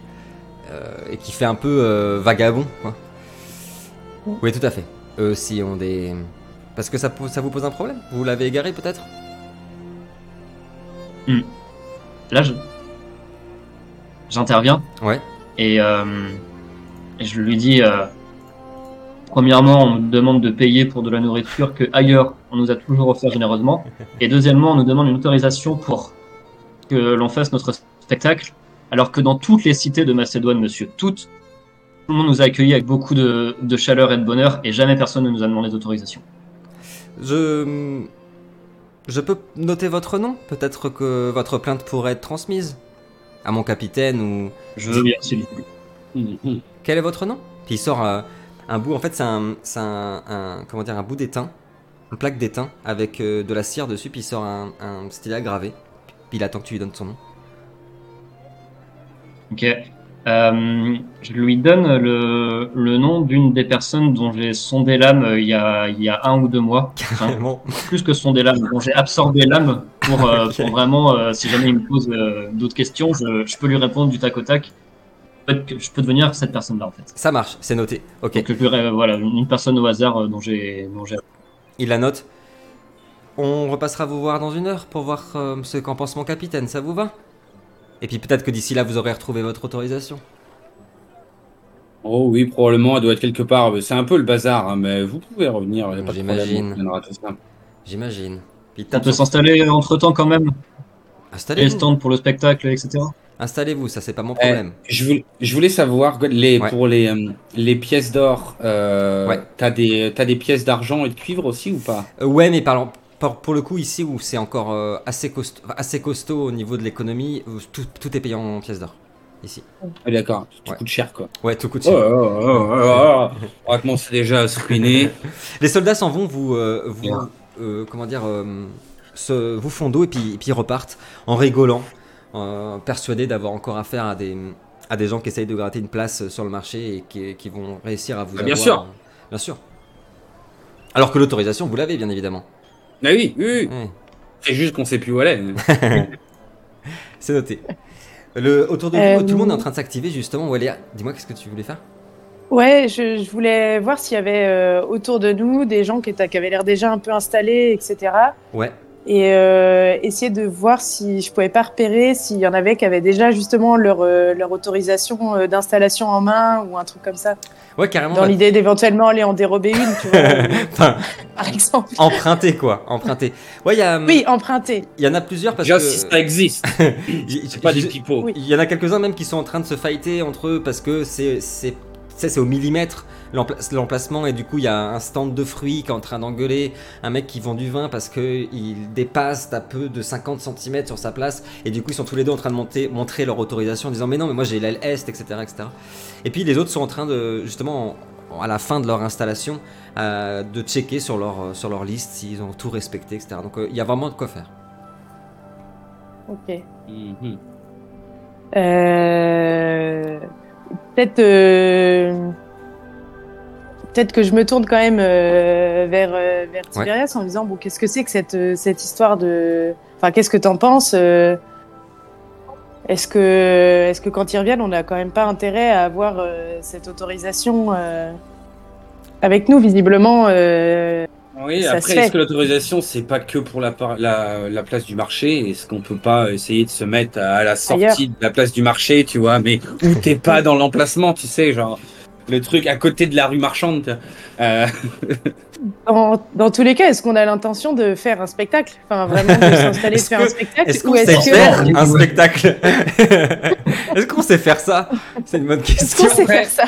euh, et qui fait un peu euh, vagabond. Quoi. Mm. Oui, tout à fait. Eux aussi ont des. Parce que ça, pose- ça vous pose un problème? Vous l'avez égaré peut-être? Là, je, j'interviens Ouais. et, euh, et je lui dis euh, premièrement, on nous demande de payer pour de la nourriture que ailleurs on nous a toujours offert généreusement, et deuxièmement, on nous demande une autorisation pour que l'on fasse notre spectacle, alors que dans toutes les cités de Macédoine, monsieur, toutes, tout le monde nous a accueillis avec beaucoup de, de chaleur et de bonheur, et jamais personne ne nous a demandé d'autorisation. Je. Je peux noter votre nom? Peut-être que votre plainte pourrait être transmise à mon capitaine ou. Je veux bien, s'il. Quel est votre nom? Puis il sort euh, un bout. En fait, c'est un, un, un- comment dire, un bout d'étain, une plaque d'étain avec euh, de la cire dessus. Puis il sort un, un stylet gravé. Puis il attend que tu lui donnes son nom. Ok. Euh, je lui donne le, le nom d'une des personnes dont j'ai sondé l'âme euh, il, y a, il y a un ou deux mois. Enfin, plus que sondé l'âme, dont j'ai absorbé l'âme pour, euh, [LAUGHS] pour vraiment, si jamais il me pose d'autres questions, je, je peux lui répondre du tac au tac. Je peux devenir cette personne-là en fait. Ça marche, c'est noté. Ok. Donc je voilà, une personne au hasard dont j'ai Il la note. On repassera vous voir dans une heure pour voir ce qu'en pense mon capitaine, ça vous va? Et puis peut-être que d'ici là vous aurez retrouvé votre autorisation. Oh oui, probablement, elle doit être quelque part. C'est un peu le bazar, hein, mais vous pouvez revenir. J'imagine. J'imagine. On peut s'installer entre temps quand même, les Installez-vous. stands pour le spectacle, etc. Installez-vous, ça c'est pas mon Eh, problème. Je voulais, je voulais savoir, les, Ouais. pour les, euh, les pièces d'or, euh, Ouais. t'as des, t'as des pièces d'argent et de cuivre aussi ou pas? Euh, ouais, mais parlons, pour, le coup ici où c'est encore euh, assez, costaud, assez costaud au niveau de l'économie, tout, tout est payé en pièces d'or. Ici. Ah, D'accord, tout Ouais. coûte cher quoi. Ouais, tout coûte Oh, cher. oh, oh, oh, oh, oh. On va commencer déjà à se ruiner. Les soldats s'en vont, vous, euh, vous Ouais. euh, comment dire, euh, se, vous font dos et puis, et puis ils repartent en rigolant, persuadés d'avoir encore affaire à des, à des gens qui essayent de gratter une place sur le marché et qui, qui vont réussir à vous Ah, bien sûr. Bien sûr. Alors que l'autorisation, vous l'avez, bien évidemment. Ah oui, oui, oui. Ouais. C'est juste qu'on sait plus où elle est. [LAUGHS] C'est noté. Le, autour de vous, Euh, tout le monde est en train de s'activer justement. Waléa, dis-moi, qu'est-ce que tu voulais faire? Ouais, je, je voulais voir s'il y avait euh, autour de nous des gens qui, étaient, qui avaient l'air déjà un peu installés, etc. Ouais. Et euh, essayer de voir si je pouvais pas repérer s'il y en avait qui avaient déjà justement leur, euh, leur autorisation euh, d'installation en main ou un truc comme ça. Ouais, carrément. Dans bah, l'idée d'éventuellement aller en dérober une, tu vois, [LAUGHS] enfin, par exemple. emprunter quoi, emprunter. Ouais, il y, a, Oui, emprunter. il y en a plusieurs parce Déjà, que. si ça existe, [LAUGHS] Il- c'est pas des pipeaux. Oui. Il y en a quelques-uns même qui sont en train de se fighter entre eux parce que c'est sais, c'est au millimètre l'empla- l'emplacement et du coup il y a un stand de fruits qui est en train d'engueuler un mec qui vend du vin parce que il dépasse à peu de 50 cm sur sa place et du coup ils sont tous les deux en train de monter, montrer leur autorisation en disant mais non mais moi j'ai l'aile est etc etc et puis les autres sont en train de justement en- à la fin de leur installation euh, de checker sur leur euh, sur leur liste s'ils ont tout respecté etc donc euh, il y a vraiment de quoi faire Ok. Mhm. Euh, Peut-être euh, peut-être que je me tourne quand même euh, vers, euh, vers Tiberias en me disant bon qu'est-ce que c'est que cette, cette histoire de enfin qu'est-ce que t'en penses est-ce que est-ce que quand ils reviennent on n'a quand même pas intérêt à avoir cette autorisation avec nous visiblement Oui, Ça après, est-ce que l'autorisation, c'est pas que pour la, la, la place du marché? Est-ce qu'on peut pas essayer de se mettre à la sortie Ailleurs. de la place du marché, tu vois, mais où t'es pas dans l'emplacement, tu sais, genre le truc à côté de la rue marchande euh, [LAUGHS] dans, dans tous les cas est-ce qu'on a l'intention de faire un spectacle? Enfin vraiment de [LAUGHS] s'installer de Est-ce faire que- un spectacle? Est-ce qu'on sait est-ce que faire un spectacle? [LAUGHS] Est-ce qu'on sait faire ça? C'est une bonne est-ce question. qu'on sait faire ça?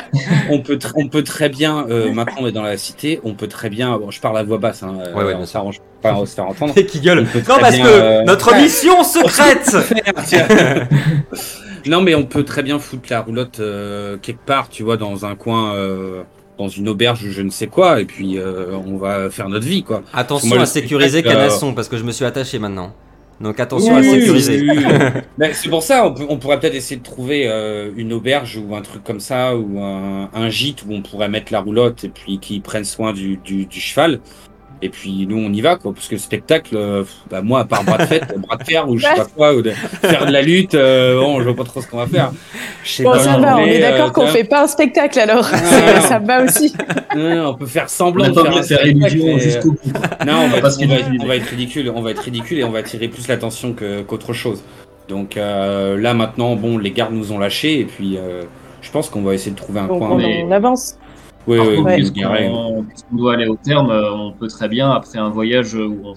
On peut on peut très bien euh, maintenant on est dans la cité on peut très bien bon je parle à voix basse hein, euh, Ouais, ouais, on s'arrange pas à se faire entendre. Et qui gueule. On Non, parce bien, que euh, notre mission secrète non mais on peut très bien foutre la roulotte euh, quelque part tu vois dans un coin euh, dans une auberge ou je ne sais quoi et puis euh, on va faire notre vie quoi Attention Moi, à sécuriser euh, Canasson, parce que je me suis attaché maintenant. Donc attention à Oui, sécuriser. oui, oui, [LAUGHS] oui. Ben, c'est pour ça, on, peut- on pourrait peut-être essayer de trouver euh, une auberge ou un truc comme ça, ou un, un gîte où on pourrait mettre la roulotte et puis qu'ils prennent soin du, du, du cheval. Et puis nous, on y va, quoi. Parce que le spectacle, euh, bah, moi, à part bras de fête, bras de fer ou je sais pas quoi, ou de faire de la lutte, euh, bon, je vois pas trop ce qu'on va faire. Bon, pas, ça va, on est d'accord euh, qu'on fait pas un spectacle alors. [LAUGHS] ça me va aussi. non, on peut faire semblant de faire un spectacle, illusion mais- jusqu'au bout. Non, on va, Parce on, va, qu'il- on va être ridicule, on va être ridicule et on va attirer plus l'attention que- qu'autre chose. Donc euh, là maintenant, bon, les gardes nous ont lâchés et puis euh, je pense qu'on va essayer de trouver un Donc coin. on, mais- on avance. Oui, Par oui, contre, oui, puisqu'on doit aller au terme, euh, on peut très bien, après un voyage où on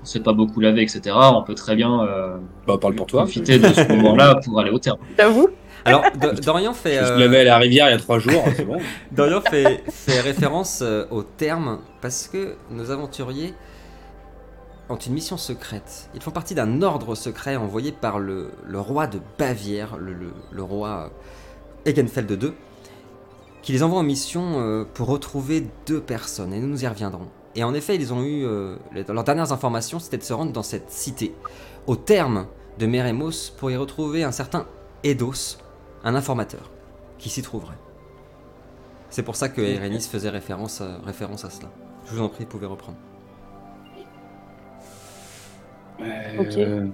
on s'est pas beaucoup lavé, etc., on peut très bien euh, Bah, parle pour toi. profiter de ce moment-là [LAUGHS] pour aller au terme. J'avoue. Alors, Do- Dorian fait, Je me euh, à la rivière il y a trois jours, c'est bon. [LAUGHS] Dorian fait, fait référence euh, au terme parce que nos aventuriers ont une mission secrète. Ils font partie d'un ordre secret envoyé par le, le roi de Bavière, le, le- le roi Egenfeld II, qui les envoie en mission euh, pour retrouver deux personnes, et nous nous y reviendrons. Et en effet, ils ont eu. euh, leurs dernières informations, c'était de se rendre dans cette cité, au terme de Meremos, pour y retrouver un certain Eidos, un informateur, qui s'y trouverait. C'est pour ça que Erenis faisait référence à, référence à cela. Je vous en prie, vous pouvez reprendre. Ok. Euh,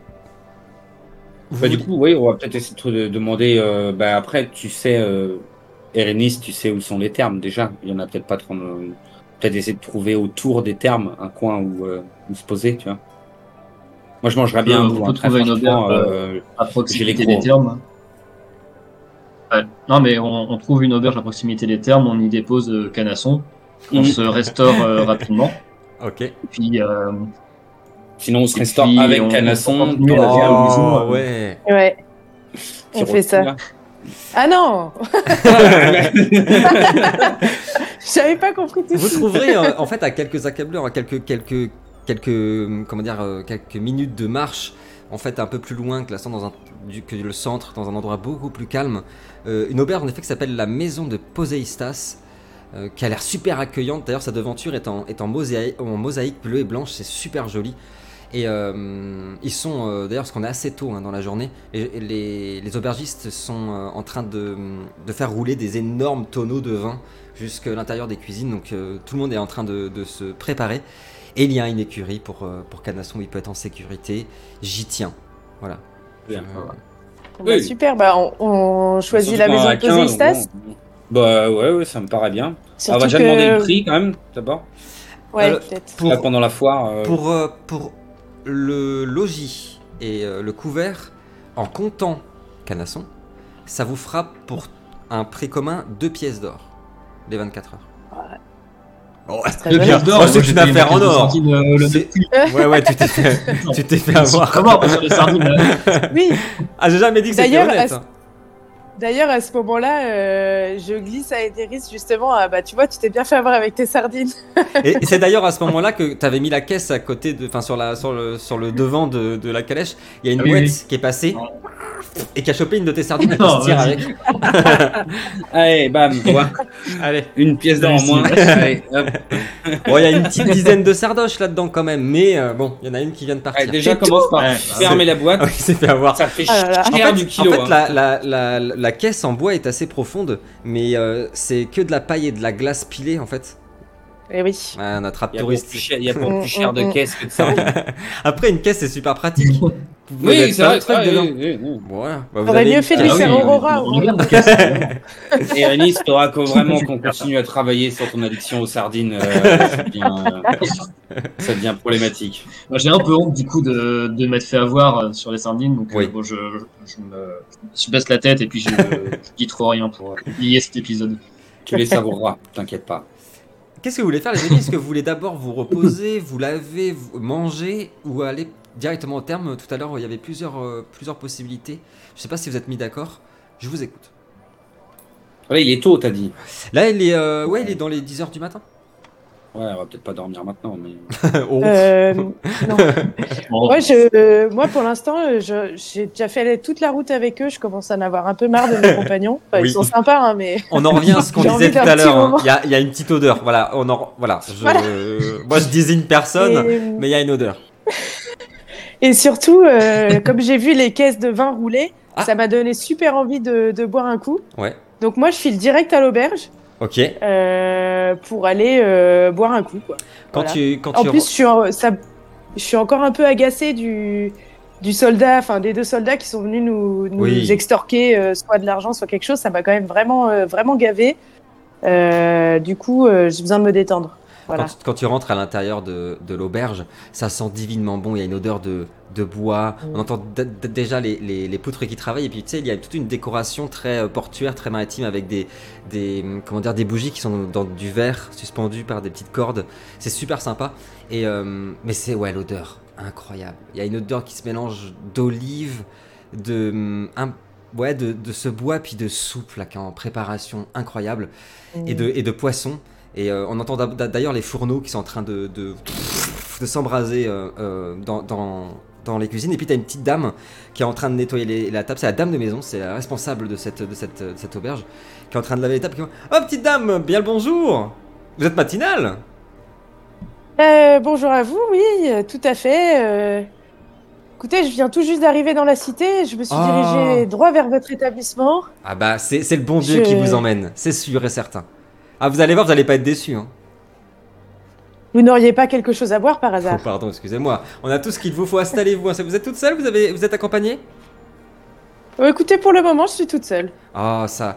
Bah, du coup, oui, on va peut-être essayer de te demander. euh, bah, après, tu sais, euh, Erenis, tu sais où sont les termes déjà. Il y en a peut-être pas trop. euh, Peut-être essayer de trouver autour des termes un coin où, euh, où se poser, tu vois. Moi, je mangerais bien Euh, on peut hein, trouver une auberge, euh, À proximité des termes. Ouais. Non, mais on, on trouve une auberge à proximité des termes, on y dépose euh, Canasson, on Mhm. se restaure euh, [LAUGHS] rapidement. Ok. Et puis, euh, Sinon, on se restaure avec on- Canasson. dans la ouais. Ouais. On fait ça. là. Ah non [LAUGHS] J'avais pas compris tout Vous trouverez euh, en fait à quelques accableurs, à quelques quelques quelques euh, comment dire euh, quelques minutes de marche, en fait un peu plus loin que la dans un du- que le centre, dans un endroit beaucoup plus calme, euh, une auberge en effet qui s'appelle la maison de Poséistas. qui a l'air super accueillante. D'ailleurs, sa devanture est en, est en mosaïque bleue et blanche, c'est super joli. Et euh, ils sont, euh, d'ailleurs, parce qu'on est assez tôt hein, dans la journée, les, les- les aubergistes sont euh, en train de, de faire rouler des énormes tonneaux de vin jusqu'à l'intérieur des cuisines. Donc euh, tout le monde est en train de, de se préparer. Et il y a une écurie pour, euh, pour Canasson où il peut être en sécurité. J'y tiens. Voilà. Bien. Euh, Bah, Oui. super, bah, on, on choisit la maison de Poséistas. bon. Bah ouais, ouais, ça me paraît bien. on Surtout va déjà que- demander le prix quand même, d'abord. Ouais, peut-être. pour, pendant la foire. euh, pour, euh, pour le logis et euh, le couvert, en comptant Canasson, ça vous fera pour un prix commun deux pièces d'or. Les 24 heures. Oh, deux joli. pièces d'or. Oh, c'est une affaire en or. euh, le [LAUGHS] Ouais, ouais, tu t'es fait, tu t'es fait [LAUGHS] avoir. Comment sur les sardines là [LAUGHS] Oui, Ah, j'ai jamais dit que c'était honnête. D'ailleurs, à ce moment-là, euh, je glisse à Ederis justement. Ah, bah, tu vois, tu t'es bien fait avoir avec tes sardines. Et et c'est d'ailleurs à ce moment-là que tu avais mis la caisse à côté de, enfin sur la, sur le, sur le devant de, de la calèche. Il y a une Ah oui, mouette oui. qui est passée. Et qui a chopé une de tes sardines et qui se tire avec. [LAUGHS] Allez, bam, voilà. Allez. une pièce d'or en moins. [LAUGHS] Allez, hop. Bon, il y a une petite dizaine de sardoches là-dedans quand même, mais euh, bon, il y en a une qui vient de partir. Allez, déjà, commence par Ouais, fermer la boîte. Ah oui, s'est fait avoir. Ça fait Ah là là. En fait, du kilo. en fait, hein. la, la, la, la caisse en bois est assez profonde, mais euh, c'est que de la paille et de la glace pilée en fait. Eh oui. Ouais, un attrape Il y a pour touriste. plus cher, il y a pour Mm, plus cher de mm, mm. caisse que de sardines. [LAUGHS] Après, une caisse c'est super pratique. Oui, c'est vrai, de. Voilà. Bah, vous T'aurais mieux fait de Ah lui faire oui. Aurora. caisse. [LAUGHS] Et Anis, t'auras vraiment qu'on continue à travailler sur ton addiction aux sardines. euh, ça, devient, euh, ça devient problématique. J'ai un peu honte du coup de, de m'être fait avoir euh, sur les sardines, donc euh, je, je, je me, je baisse la tête et puis je, je dis trop rien pour oublier cet épisode. Tu les savoureras, t'inquiète pas. Qu'est-ce que vous voulez faire, les amis? Est-ce que vous voulez d'abord vous reposer, vous laver, vous manger ou aller directement au terme Tout à l'heure, il y avait plusieurs, euh, plusieurs possibilités. Je sais pas si vous êtes mis d'accord. Je vous écoute. Ouais, il est tôt, t'as dit. Là, il est, euh, ouais, il est dans les 10h du matin. Ouais, on va peut-être pas dormir maintenant, mais. [LAUGHS] Oh. Euh, non. [LAUGHS] Moi, je, euh, moi, pour l'instant, euh, j'ai déjà fait toute la route avec eux. Je commence à en avoir un peu marre de mes [LAUGHS] compagnons. Enfin, Oui. Ils sont sympas, hein, mais On en revient à ce qu'on disait tout à l'heure. hein. Il y, a, il y a une petite odeur. Voilà, on en, voilà. Je- Voilà. moi, je désigne personne, Et, mais il y a une odeur. Et surtout, euh, [LAUGHS] comme j'ai vu les caisses de vin rouler, Ah. ça m'a donné super envie de, de boire un coup. Ouais. Donc moi, je file direct à l'auberge Ok. euh, pour aller euh, boire un coup. Quoi. Quand Voilà. tu, quand En tu, plus, je suis, en- ça, je suis encore un peu agacée du, du soldat, enfin des deux soldats qui sont venus nous, nous Oui. extorquer soit de l'argent, soit quelque chose. Ça m'a quand même vraiment, vraiment gavé. Du coup, j'ai besoin de me détendre. Voilà. Quand, quand tu rentres à l'intérieur de, de l'auberge, ça sent divinement bon. Il y a une odeur de, de bois. Mm. On entend déjà les, les, les poutres qui travaillent. Et puis, tu sais, il y a toute une décoration très euh, portuaire, très maritime avec des, des, comment dire, des bougies qui sont dans du verre suspendues par des petites cordes. C'est super sympa. Et, euh, mais c'est, ouais, l'odeur. Incroyable. Il y a une odeur qui se mélange d'olive, de, un- ouais, de, de ce bois, puis de soupe là, qui est en préparation incroyable et de, et de poissons. Et euh, on entend d'a- d'a- d'ailleurs les fourneaux qui sont en train de, de, de s'embraser euh, euh, dans, dans, dans les cuisines. Et puis tu as une petite dame qui est en train de nettoyer les- la table. C'est la dame de maison, c'est la responsable de cette, de, cette, de cette auberge qui est en train de laver les tables. qui Oh petite dame, bien le bonjour Vous êtes matinale Euh, bonjour à vous, oui, tout à fait. euh. Écoutez, je viens tout juste d'arriver dans la cité. Je me suis Ah. dirigée droit vers votre établissement. Ah bah c'est le bon Dieu qui vous emmène, c'est sûr et certain. Ah vous allez voir, vous allez pas être déçus. Hein. Vous n'auriez pas quelque chose à boire par Oh, hasard pardon, excusez-moi. On a tout ce qu'il vous faut. Installez-vous. hein. Vous êtes toute seule vous, avez, vous êtes accompagnée? Euh, Écoutez, pour le moment, je suis toute seule. Ah, ça.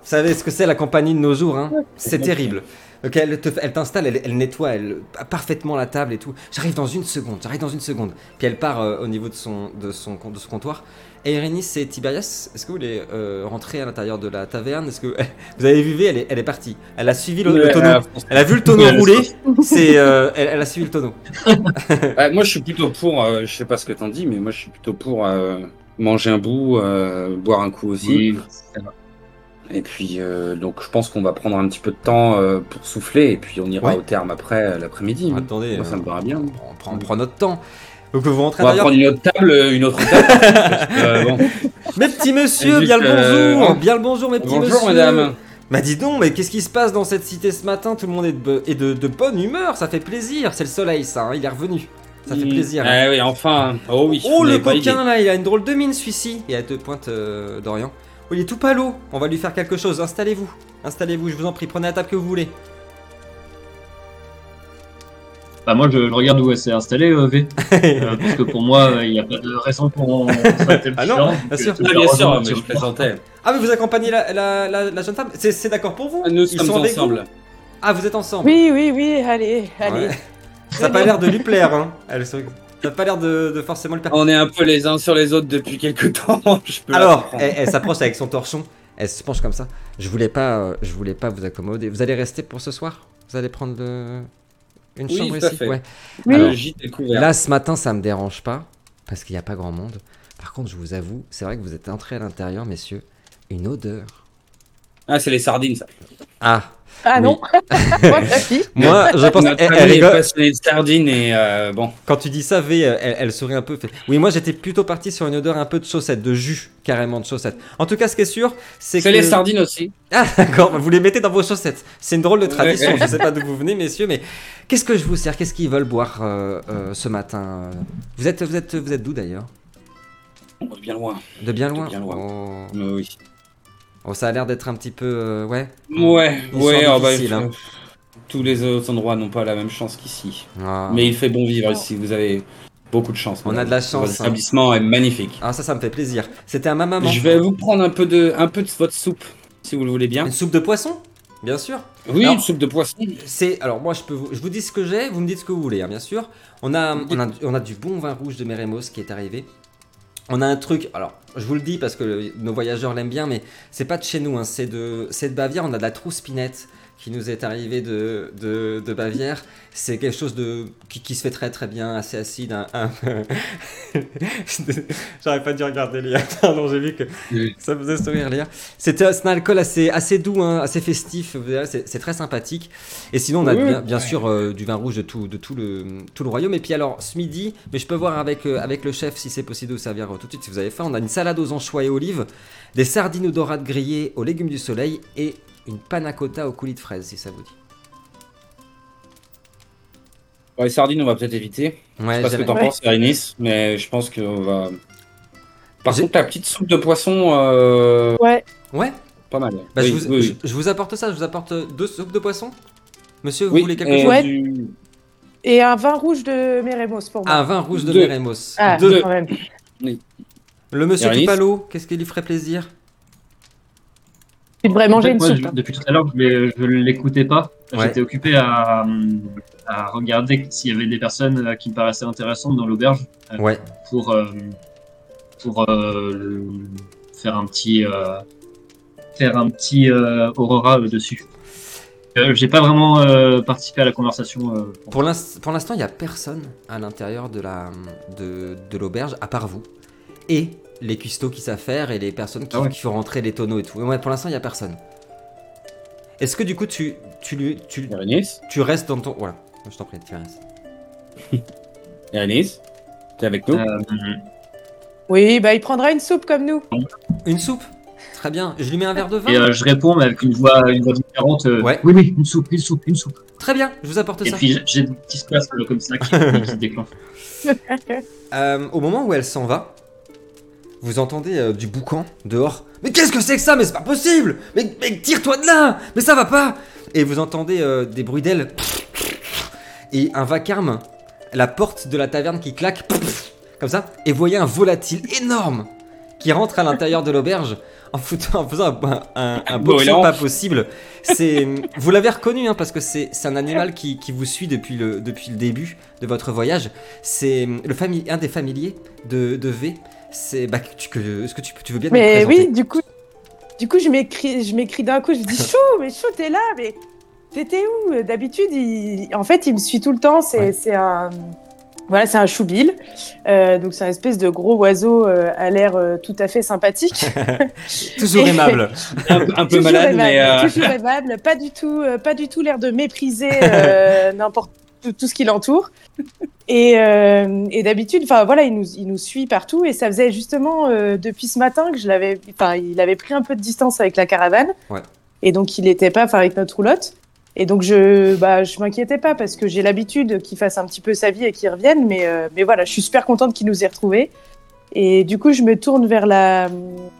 Vous savez ce que c'est la compagnie de nos jours, hein C'est terrible. Ok, elle te- elle t'installe, elle, elle nettoie elle, parfaitement la table et tout. J'arrive dans une seconde, j'arrive dans une seconde. Puis elle part euh, au niveau de son, de, son, de son comptoir. Et Irénis et Tiberias, est-ce que vous voulez euh, rentrer à l'intérieur de la taverne? Est-ce que [LAUGHS] vous avez vu, elle est, elle est partie. Elle a suivi le, tonneau. Elle a vu le tonneau rouler. [LAUGHS] C'est, euh, elle, elle a suivi le tonneau. [LAUGHS] Ouais, moi, je suis plutôt pour. euh, je sais pas ce que t'en dis, mais moi, je suis plutôt pour euh, manger un bout, euh, boire un coup aussi. Oui. Et puis, euh, donc, je pense qu'on va prendre un petit peu de temps euh, pour souffler, et puis on ira Ouais. au terme après euh, l'après-midi. Attendez, Moi, ça euh, me paraît bien. on, prend, on prend notre temps. Donc vous rentrez On va prendre une autre table, une autre table. [LAUGHS] Euh, bon. Mes petits messieurs, bien le bonjour, hein. bien le bonjour mes petits Bonjour, messieurs. madame. Bah dis donc, mais qu'est-ce qui se passe dans cette cité ce matin? Tout le monde est de, bo- est de, de bonne humeur, ça fait plaisir. C'est le soleil, ça, hein, il est revenu. Ça fait Mm. plaisir. hein. Ah oui, enfin. Oh oui. Oh le coquin là, il a une drôle de mine celui-ci. Et elle te pointe euh, d'Orient. Oh, il est tout palo. On va lui faire quelque chose. Installez-vous. Installez-vous, je vous en prie. Prenez la table que vous voulez. Bah, moi, je, je regarde où elle s'est installée, euh, V. [LAUGHS] Euh, parce que pour moi, euh, il n'y a pas de raison tel Ah non, bien sûr. Ah, bien sûr, mais je plaisantais. Ah mais vous accompagnez la, la, la- la jeune femme? C'est c'est d'accord pour vous? Nous Ils sommes sont avec ensemble. Ah vous êtes ensemble? Oui, oui, oui, allez, allez. Ouais. Ça a pas l'air de lui plaire, hein. Elle, se- pas l'air de, de forcément lui plaire. On est un peu les uns sur les autres depuis quelques [LAUGHS] temps. Je peux la Alors, elle, elle s'approche avec son torchon. Elle se penche comme ça. Je voulais pas, euh, je voulais pas vous accommoder. Vous allez rester pour ce soir? Vous allez prendre le... une Oui, chambre ici? fait. Ouais. Oui. Alors, Le. Là, ce matin, ça me dérange pas parce qu'il n'y a pas grand monde. Par contre, je vous avoue, c'est vrai que vous êtes entrés à l'intérieur, messieurs. Une odeur. Ah, c'est les sardines, ça. Ah, Ah Oui. non, [LAUGHS] moi, je pense. Notre Elle, est rigole. passionné de sardines et euh, bon. Quand tu dis ça, V, elle, elle sourit un peu. fait, Oui, moi, j'étais plutôt parti sur une odeur un peu de chaussettes, de jus, carrément de chaussettes. En tout cas, ce qui est sûr, c'est que. C'est les sardines aussi. Ah d'accord, vous les mettez dans vos chaussettes. C'est une drôle de tradition, Ouais. je sais pas d'où vous venez messieurs, mais qu'est-ce que je vous sers? Qu'est-ce qu'ils veulent boire euh, euh, ce matin? Vous êtes vous êtes vous êtes d'où d'ailleurs? Va bien loin. De bien loin? bien loin. Oh. Oui. Oh, ça a l'air d'être un petit peu euh, ouais. Ouais, ouais, oh, bah, hein. euh, tous les autres endroits n'ont pas la même chance qu'ici. Ah. Mais il fait bon vivre ici, vous avez beaucoup de chance. On madame. a de la chance, Votre hein. est magnifique. Ah ça ça me fait plaisir. C'était à ma maman. Je vais vous prendre un peu de, un peu de votre soupe, si vous le voulez bien. Une soupe de poisson? Bien sûr. Oui, Alors- une soupe de poisson. C'est alors moi je peux vous je vous dis ce que j'ai, vous me dites ce que vous voulez hein, bien sûr. On a on a on a du bon vin rouge de Meremos qui est arrivé. On a un truc, alors je vous le dis parce que nos voyageurs l'aiment bien, mais c'est pas de chez nous, hein, c'est de, de Bavière. On a de la trouspinette qui nous est arrivée de, de, de Bavière. C'est quelque chose de, qui, qui se fait très très bien, assez acide. Un, un- J'aurais pas dû regarder Léa, [LAUGHS] pardon, j'ai vu que Oui. ça faisait sourire Léa. C'est un, alcool assez, assez doux, hein, assez festif, c'est très sympathique. Et sinon, on a Oui, bien, sûr euh, du vin rouge de tout, de tout, le, tout le royaume. Et puis alors, ce midi, mais je peux voir avec, euh, avec le chef si c'est possible de vous servir euh, tout de suite si vous avez faim. On a une salade aux anchois et olives, des sardines aux dorades grillées aux légumes du soleil et une panna cotta au coulis de fraises, si ça vous dit. Bon, les sardines, on va peut-être éviter. Ouais, Parce que j'avais- t'en Ouais. penses, Irénis, mais je pense qu'on va. Par contre, la petite soupe de poisson, euh, Ouais, Ouais, pas mal. bah, oui, je, vous, oui, je, oui. je vous apporte ça, je vous apporte deux soupes de poisson Monsieur, vous Oui, voulez quelque et chose? Ouais. du- et un vin rouge de Meremos pour moi. Un vin rouge de. Meremos. Ah, Deux. quand même. Le monsieur Tupalo, qu'est-ce qui lui ferait plaisir? Tu devrais manger En fait, une moi, soupe. je- hein. depuis tout à l'heure, je je l'écoutais pas. Ouais. J'étais occupé à, à regarder s'il y avait des personnes euh, qui me paraissaient intéressantes dans l'auberge Ouais. pour, euh, pour euh, le- faire un petit, euh, faire un petit euh, Aurora euh, dessus. Euh, J'ai pas vraiment euh, participé à la conversation. euh, Pour l'inst- pour l'instant, il n'y a personne à l'intérieur de la de, de l'auberge, à part vous. Et les cuistots qui savent faire et les personnes qui, Ah ouais. qui font rentrer les tonneaux et tout. Ouais, pour l'instant, il n'y a personne. Est-ce que du coup, tu, tu, lui- tu, tu restes dans ton. Voilà, je t'en prie, tu restes. [LAUGHS] Bérénice T'es avec nous euh, Oui, bah il prendra une soupe comme nous. Une soupe? Très bien. Je lui mets un verre de vin et euh, je réponds mais avec une voix, une voix différente. euh, Ouais. Oui, oui, une soupe, une soupe, une soupe. Très bien, je vous apporte Et ça. puis j'ai- des petits spasmes comme ça qui, qui se déclenchent. [LAUGHS] [LAUGHS] Euh, au moment où elle s'en va, vous entendez euh, du boucan dehors? Mais qu'est-ce que c'est que ça? Mais c'est pas possible Mais, mais tire-toi de là Mais ça va pas Et vous entendez euh, des bruits d'ailes. Et un vacarme, la porte de la taverne qui claque. Comme ça. Et vous voyez un volatile énorme qui rentre à l'intérieur de l'auberge en, foutant, en faisant un, un, un saut pas possible. C'est, vous l'avez reconnu hein, parce que c'est, c'est un animal qui, qui vous suit depuis le, depuis le début de votre voyage. C'est le un des familiers de, de V. C'est, bah, tu- que- est-ce que tu, tu veux bien me le Mais présenter oui, du coup, du coup, je m'écris, je m'écris d'un coup, je dis [LAUGHS] chou, mais chou, t'es là, mais t'étais où D'habitude, il... en fait, il me suit tout le temps. C'est, Ouais. c'est un, voilà, c'est un choubil. Euh, donc c'est un espèce de gros oiseau euh, à l'air euh, tout à fait sympathique. [LAUGHS] Toujours aimable. [LAUGHS] un, peu- un peu toujours malade, aimable, mais. euh, toujours aimable, pas du tout, euh, pas du tout l'air de mépriser euh, n'importe tout, tout ce qui l'entoure. [LAUGHS] Et, euh, et d'habitude, enfin voilà, il nous, il nous suit partout et ça faisait justement euh, depuis ce matin que je l'avais, enfin il avait pris un peu de distance avec la caravane. Ouais. Et donc il n'était pas, enfin avec notre roulotte. Et donc je, bah je m'inquiétais pas parce que j'ai l'habitude qu'il fasse un petit peu sa vie et qu'il revienne, mais euh, mais voilà, je suis super contente qu'il nous ait retrouvés. Et du coup, je me tourne vers la,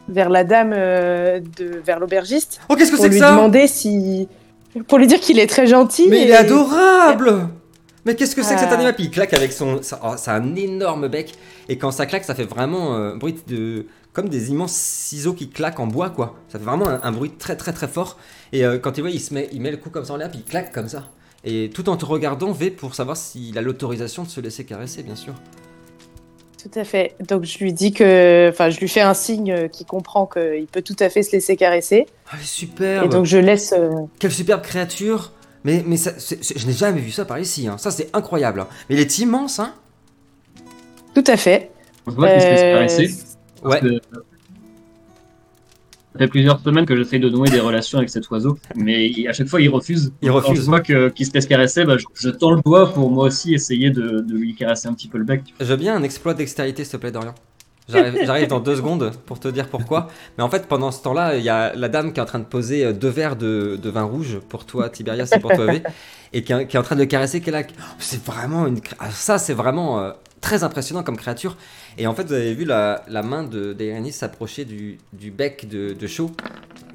vers la dame, euh, de, vers l'aubergiste, Oh, qu'est-ce que pour c'est que lui ça? demander si, pour lui dire qu'il est très gentil. Mais il est adorable Mais qu'est-ce que c'est que cet Ah. animal Puis il claque avec son... ça- oh, c'est un énorme bec. Et quand ça claque, ça fait vraiment euh, un bruit de... Comme des immenses ciseaux qui claquent en bois, quoi. Ça fait vraiment un, un bruit très très très fort. Et euh, quand il voit, il, se met, il met le cou comme ça en l'air, puis il claque comme ça. Et tout en te regardant, V pour savoir s'il a l'autorisation de se laisser caresser, bien sûr. Tout à fait. Donc je lui dis que, enfin, je lui fais un signe euh, qui comprend qu'il peut tout à fait se laisser caresser. Ah, superbe Et donc je laisse. euh, Quelle superbe créature Mais, mais ça, je n'ai jamais vu ça par ici, hein. ça c'est incroyable. hein. Mais il est immense, hein Tout à fait. On se voit qu'il se laisse Euh, caresser. parce Ouais. que Ça fait plusieurs semaines que j'essaye de nouer des relations avec cet oiseau, mais il- à chaque fois il refuse. Il Quand refuse. je vois que- qu'il se laisse caresser, bah, je, je tends le doigt pour moi aussi essayer de, de lui caresser un petit peu le bec. Je veux bien un exploit dextérité, s'il te plaît, Dorian. J'arrive dans deux secondes pour te dire pourquoi. Mais en fait, pendant ce temps-là, il y a la dame qui est en train de poser euh, deux verres de, de vin rouge pour toi, Tiberias, et pour toi, V, et qui, est- en train de caresser. Qui C'est vraiment une. ah, Ça, c'est vraiment euh, très impressionnant comme créature. Et en fait, vous avez vu la, la main de d'Aeronis s'approcher du, du bec de, de Shaw.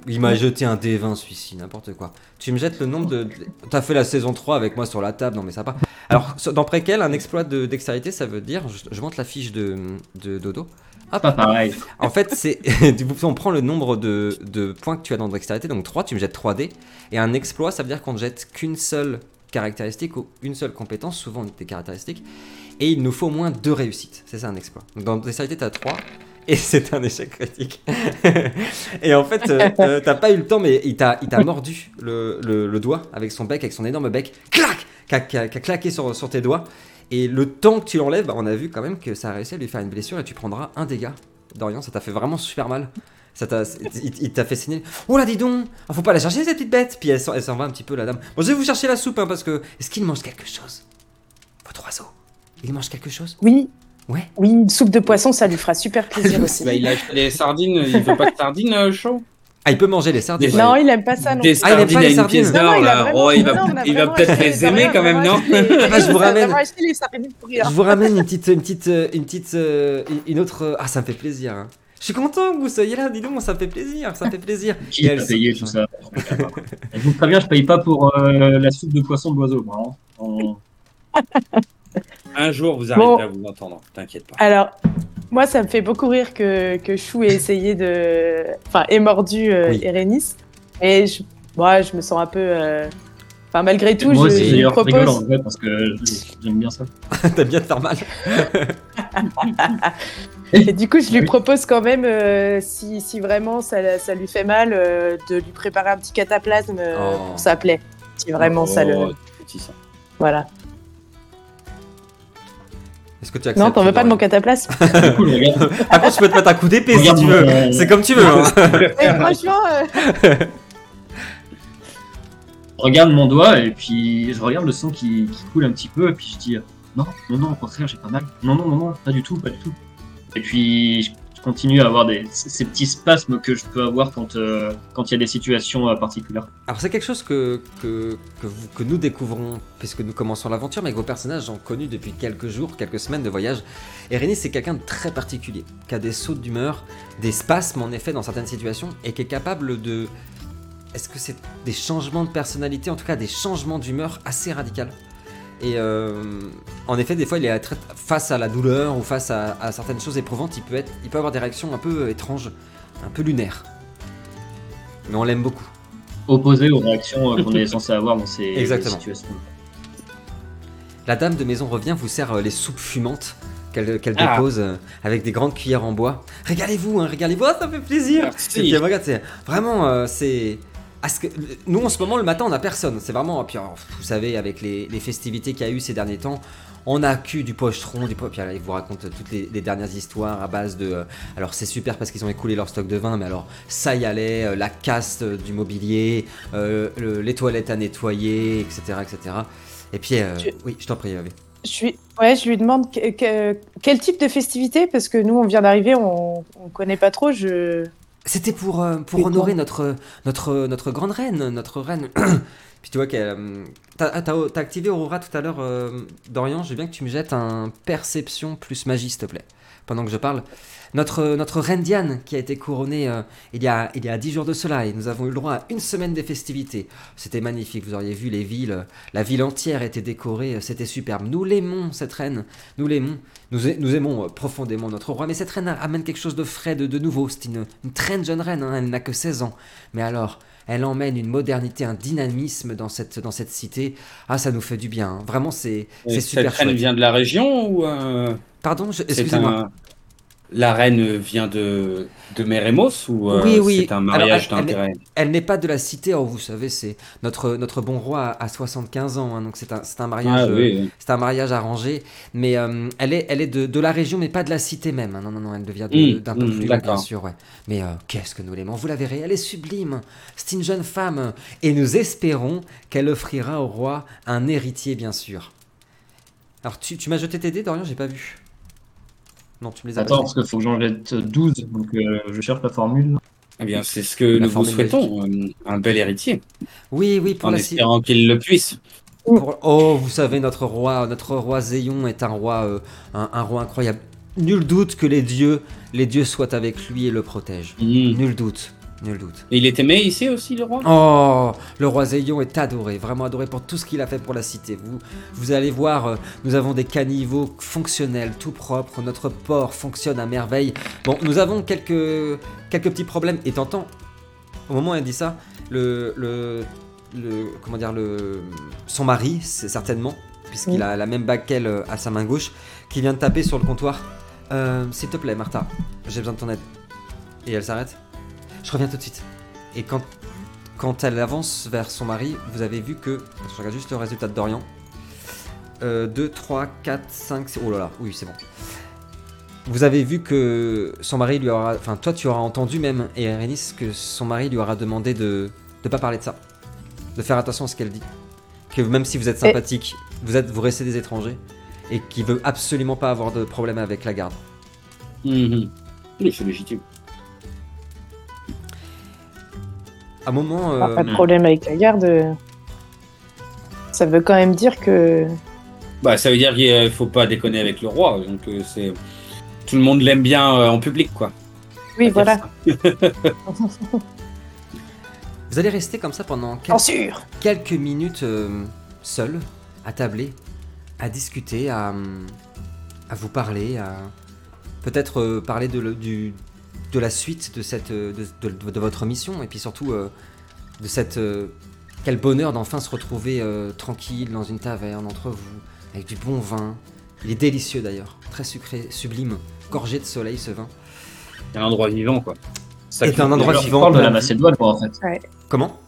Il m'a jeté un D20 celui-ci, n'importe quoi. Tu me jettes le nombre de. T'as fait la saison 3 avec moi sur la table, non mais ça va pas. Alors, dans Préquel, un exploit de dextérité, ça veut dire. Je, je monte la fiche de, de Dodo. Pas [LAUGHS] pareil. En fait, c'est. [LAUGHS] on prend le nombre de, de points que tu as dans dextérité, donc 3, tu me jettes 3 dés. Et un exploit, ça veut dire qu'on ne jette qu'une seule caractéristique ou une seule compétence, souvent des caractéristiques. Et il nous faut au moins deux réussites. C'est ça un exploit. Donc dans dextérité, tu as 3. Et [LAUGHS] c'est un échec critique. [LAUGHS] et en fait, euh, [LAUGHS] euh, t'as pas eu le temps, mais il t'a il t'a mordu le, le- le doigt avec son bec, avec son énorme bec. Clac Qui a, qui a- qui a claqué sur, sur tes doigts. Et le temps que tu l'enlèves, bah, on a vu quand même que ça a réussi à lui faire une blessure et tu prendras un dégât. Dorian, ça t'a fait vraiment super mal. Ça t'a, il, il t'a fait signer. Oh là, dis donc Ah, Faut pas la chercher, cette petite bête Puis elle s'en, elle s'en va un petit peu, la dame. Bon, je vais vous chercher la soupe, hein, parce que. Est-ce qu'il mange quelque chose? Votre oiseau Il mange quelque chose? Oui. Ouais. Oui, une soupe de poisson, ça lui fera super plaisir [LAUGHS] aussi. Bah, il a acheté des sardines, il veut pas de sardines, euh, chaud Ah, il peut manger les sardines. Des- Non, il aime pas ça non Des plus. Ah, il aime sardines pas à les une sardines. pièce Non, là. vraiment- Oh, il va, peut-être les aimer quand même, non Ah, je vous ramène. les sardines. Je vous ramène une petite, une petite, euh, une petite, euh, une autre. euh, Ah, ça me fait plaisir. hein. Je suis content que vous soyez là, dis donc, ça me fait plaisir, ça me fait plaisir. Qui a payé tout ça Je vous préviens, je paye pas pour euh, la soupe de poisson d'oiseau. moi, hein. [LAUGHS] Un jour, vous arriverez Bon. à vous entendre, t'inquiète pas. Alors, moi, ça me fait beaucoup rire que, que Chou ait essayé de. Enfin, ait mordu euh, Oui. Erénis. Et je, ouais, je me sens un peu. euh, Enfin, malgré tout, Moi je, lui en propose. vrai parce que j'aime bien ça. [LAUGHS] T'as bien de faire mal. [LAUGHS] Et du coup, je lui propose quand même, euh, si, si vraiment ça, ça lui fait mal, euh, de lui préparer un petit cataplasme euh, Oh. pour sa plaie. Si vraiment ça le. Oh, petit ça. Voilà. Est-ce que tu acceptes Non, t'en veux pas de mon [LAUGHS] coup, je regarde, Par contre, je peux te mettre un coup d'épée si tu veux. mon- C'est comme tu veux. hein. [LAUGHS] Eh, Franchement, euh, je regarde mon doigt et puis je regarde le sang qui, qui coule un petit peu et puis je dis euh, non, non, non, au contraire, j'ai pas mal. Non, non, non, non, pas du tout, pas du tout. Et puis je continue à avoir ces petits spasmes que je peux avoir quand euh, il y a des situations euh, particulières. Alors c'est quelque chose que, nous découvrons puisque nous commençons l'aventure, mais que vos personnages ont connu depuis quelques jours, quelques semaines de voyage. Et c'est quelqu'un de très particulier, qui a des sautes d'humeur, des spasmes en effet dans certaines situations, et qui est capable de... Est-ce que c'est des changements de personnalité, en tout cas des changements d'humeur assez radicaux et euh, en effet, des fois, il est très- face à la douleur ou face à, à certaines choses éprouvantes, il peut, être, il peut avoir des réactions un peu étranges, un peu lunaires. Mais on l'aime beaucoup. Opposé aux réactions euh, qu'on est censé avoir dans ces [LAUGHS] Exactement. situations. La dame de maison revient, vous sert euh, les soupes fumantes qu'elle Ah. dépose euh, avec des grandes cuillères en bois. Régalez-vous, hein, régalez-vous, Ah, ça fait plaisir. Merci. Et puis, regarde, vraiment, euh, c'est. À ce que- nous en ce moment le matin on a personne, c'est vraiment, puis alors, vous savez avec les, les festivités qu'il y a eu ces derniers temps, on a que du pochetron, du po- puis alors, ils vous racontent toutes les, les dernières histoires à base de, euh, alors c'est super parce qu'ils ont écoulé leur stock de vin, mais alors ça y allait, euh, la casse euh, du mobilier, le- les toilettes à nettoyer, etc., etc. Et puis, Tu- oui, je t'en prie, je ouais, je lui demande que- que- quel type de festivité, parce que nous, on vient d'arriver, on, on connaît pas trop. Je. C'était pour, euh, pour C'est honorer notre, notre, notre grande reine, notre reine. [CLEARS THROAT] Puis tu vois qu'elle. euh, T'as t'as- t'as activé Aurora tout à l'heure, euh, Dorian. Je veux bien que tu me jettes un perception plus magie, s'il te plaît, pendant que je parle. Notre, notre reine Diane, qui a été couronnée euh, il, y a, il y a 10 jours de cela, et nous avons eu le droit à une semaine des festivités. C'était magnifique, vous auriez vu les villes, euh, la ville entière était décorée, euh, c'était superbe. Nous l'aimons, cette reine, nous l'aimons. Nous, nous aimons euh, profondément notre roi, mais cette reine amène quelque chose de frais, de, de nouveau. C'est une, une très jeune reine, hein, elle n'a que 16 ans. Mais alors, elle emmène une modernité, un dynamisme dans cette, dans cette cité. Ah, ça nous fait du bien. hein. Vraiment, c'est super Cette reine vient de la région ou euh, Pardon, excusez-moi. un... La reine vient de, de Méremos ou euh, Oui, oui. c'est un mariage elle- d'intérêt Elle n'est pas de la cité, oh, vous savez, c'est notre, notre bon roi a 75 ans, hein, donc c'est un, un mariage. Ah euh. C'est un mariage arrangé, mais euh, elle est, elle est de, de la région, mais pas de la cité même. hein. Non, non, non, elle devient de- Mm, d'un peu plus loin, bien sûr, ouais. Mais euh, qu'est-ce que nous l'aimons Vous la verrez, elle est sublime. C'est une jeune femme, et nous espérons qu'elle offrira au roi un héritier, bien sûr. Alors, tu, tu m'as jeté tes dés, Dorian J'ai pas vu. Non, tu me les as Attends, parce qu'il faut que j'en jette 12, donc euh, je cherche la formule. Eh bien, c'est ce que La nous vous souhaitons, euh, un bel héritier, Oui, oui, pour en la espérant qu'il le puisse. Pour- Oh, vous savez, notre roi, notre roi Zéon est un roi, euh, un, un roi incroyable. Nul doute que les dieux, les dieux soient avec lui et le protègent. Mm. Nul doute, nul doute. Et il est aimé ici aussi, le roi? Oh, le roi Zéon est adoré, vraiment adoré pour tout ce qu'il a fait pour la cité. Vous, vous allez voir, euh, nous avons des caniveaux fonctionnels, tout propres. Notre port fonctionne à merveille. Bon, nous avons quelques, quelques petits problèmes. Et t'entends, au moment où elle dit ça, le, le, le comment dire, le, son mari, c'est certainement, puisqu'il Oui. a la même bague qu'elle euh, à sa main gauche, qui vient de taper sur le comptoir. Euh, S'il te plaît, Martha, j'ai besoin de ton aide. Et elle s'arrête. Je reviens tout de suite. Et quand quand elle avance vers son mari, vous avez vu que. Je regarde juste le résultat de Dorian. Euh, 2, 3, 4, 5. Oh là là, oui, c'est bon. Vous avez vu que son mari lui aura. Enfin, toi, tu auras entendu même, et Erénis, que son mari lui aura demandé de ne pas parler de ça. De faire attention à ce qu'elle dit. Que même si vous êtes Et- sympathique, vous, êtes, vous restez des étrangers. Et qu'il veut absolument pas avoir de problème avec la garde. Oui, c'est légitime. À un moment. Ah, euh, pas de problème avec la garde. euh, Ça veut quand même dire que. Bah, ça veut dire qu'il euh, faut pas déconner avec le roi, donc euh, c'est tout le monde l'aime bien euh, en public, quoi. Oui, voilà. [LAUGHS] vous allez rester comme ça pendant quelques minutes euh, seul, attablé, à discuter, à, à vous parler, à peut-être euh, parler de, le- du, de la suite de, cette, euh, de, de- de votre mission, et puis surtout euh, de cette euh, quel bonheur d'enfin se retrouver euh, tranquille dans une taverne entre vous, avec du bon vin. Il est délicieux d'ailleurs, très sucré, sublime, gorgé de soleil ce vin. C'est un endroit vivant, quoi. Qui- un endroit vivant. parle de la Macédoine, moi, en fait. Comment?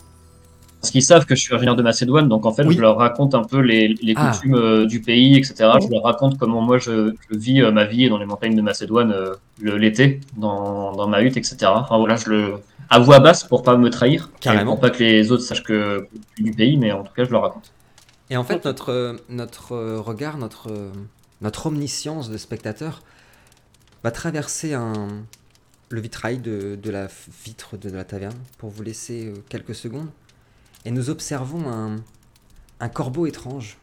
Parce qu'ils savent que je suis originaire de Macédoine, donc en fait, Oui. je leur raconte un peu les, les Ah. coutumes euh, du pays, etc. Je leur raconte comment moi je, je vis euh, ma vie dans les montagnes de Macédoine euh, l'été, dans, dans ma hutte, etc. Enfin voilà, je le à voix basse pour pas me trahir, Carrément. pour pas que les autres sachent que je suis du pays, mais en tout cas, je leur raconte. Et en fait, notre, euh, notre regard, notre, notre omniscience de spectateur va traverser un, le vitrail de, de la vitre de la taverne pour vous laisser quelques secondes. Et nous observons un, corbeau étrange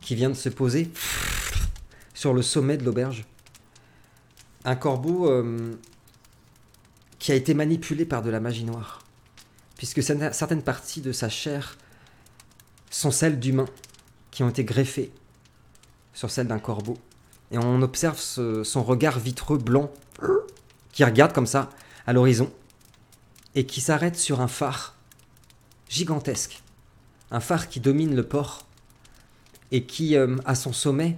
qui vient de se poser sur le sommet de l'auberge. Un corbeau euh, qui a été manipulé par de la magie noire. Puisque certaines parties de sa chair sont celles d'humains qui ont été greffées sur celles d'un corbeau. Et on observe son regard vitreux blanc qui regarde comme ça à l'horizon et qui s'arrête sur un phare gigantesque. Un phare qui domine le port et qui, euh, à son sommet,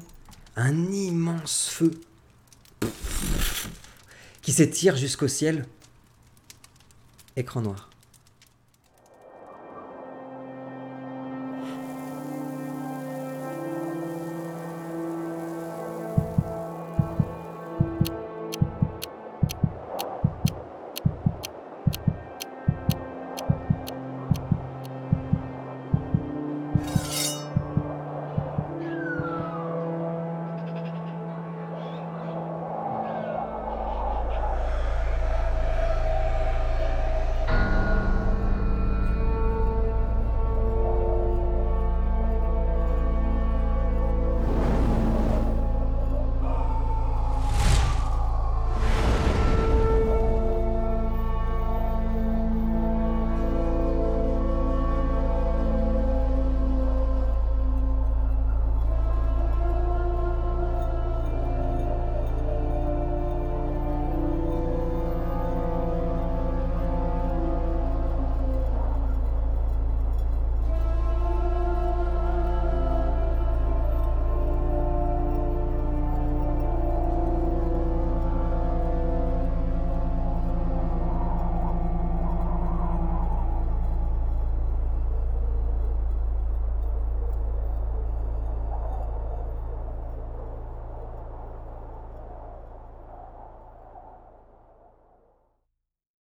un immense feu qui s'étire jusqu'au ciel. Écran noir.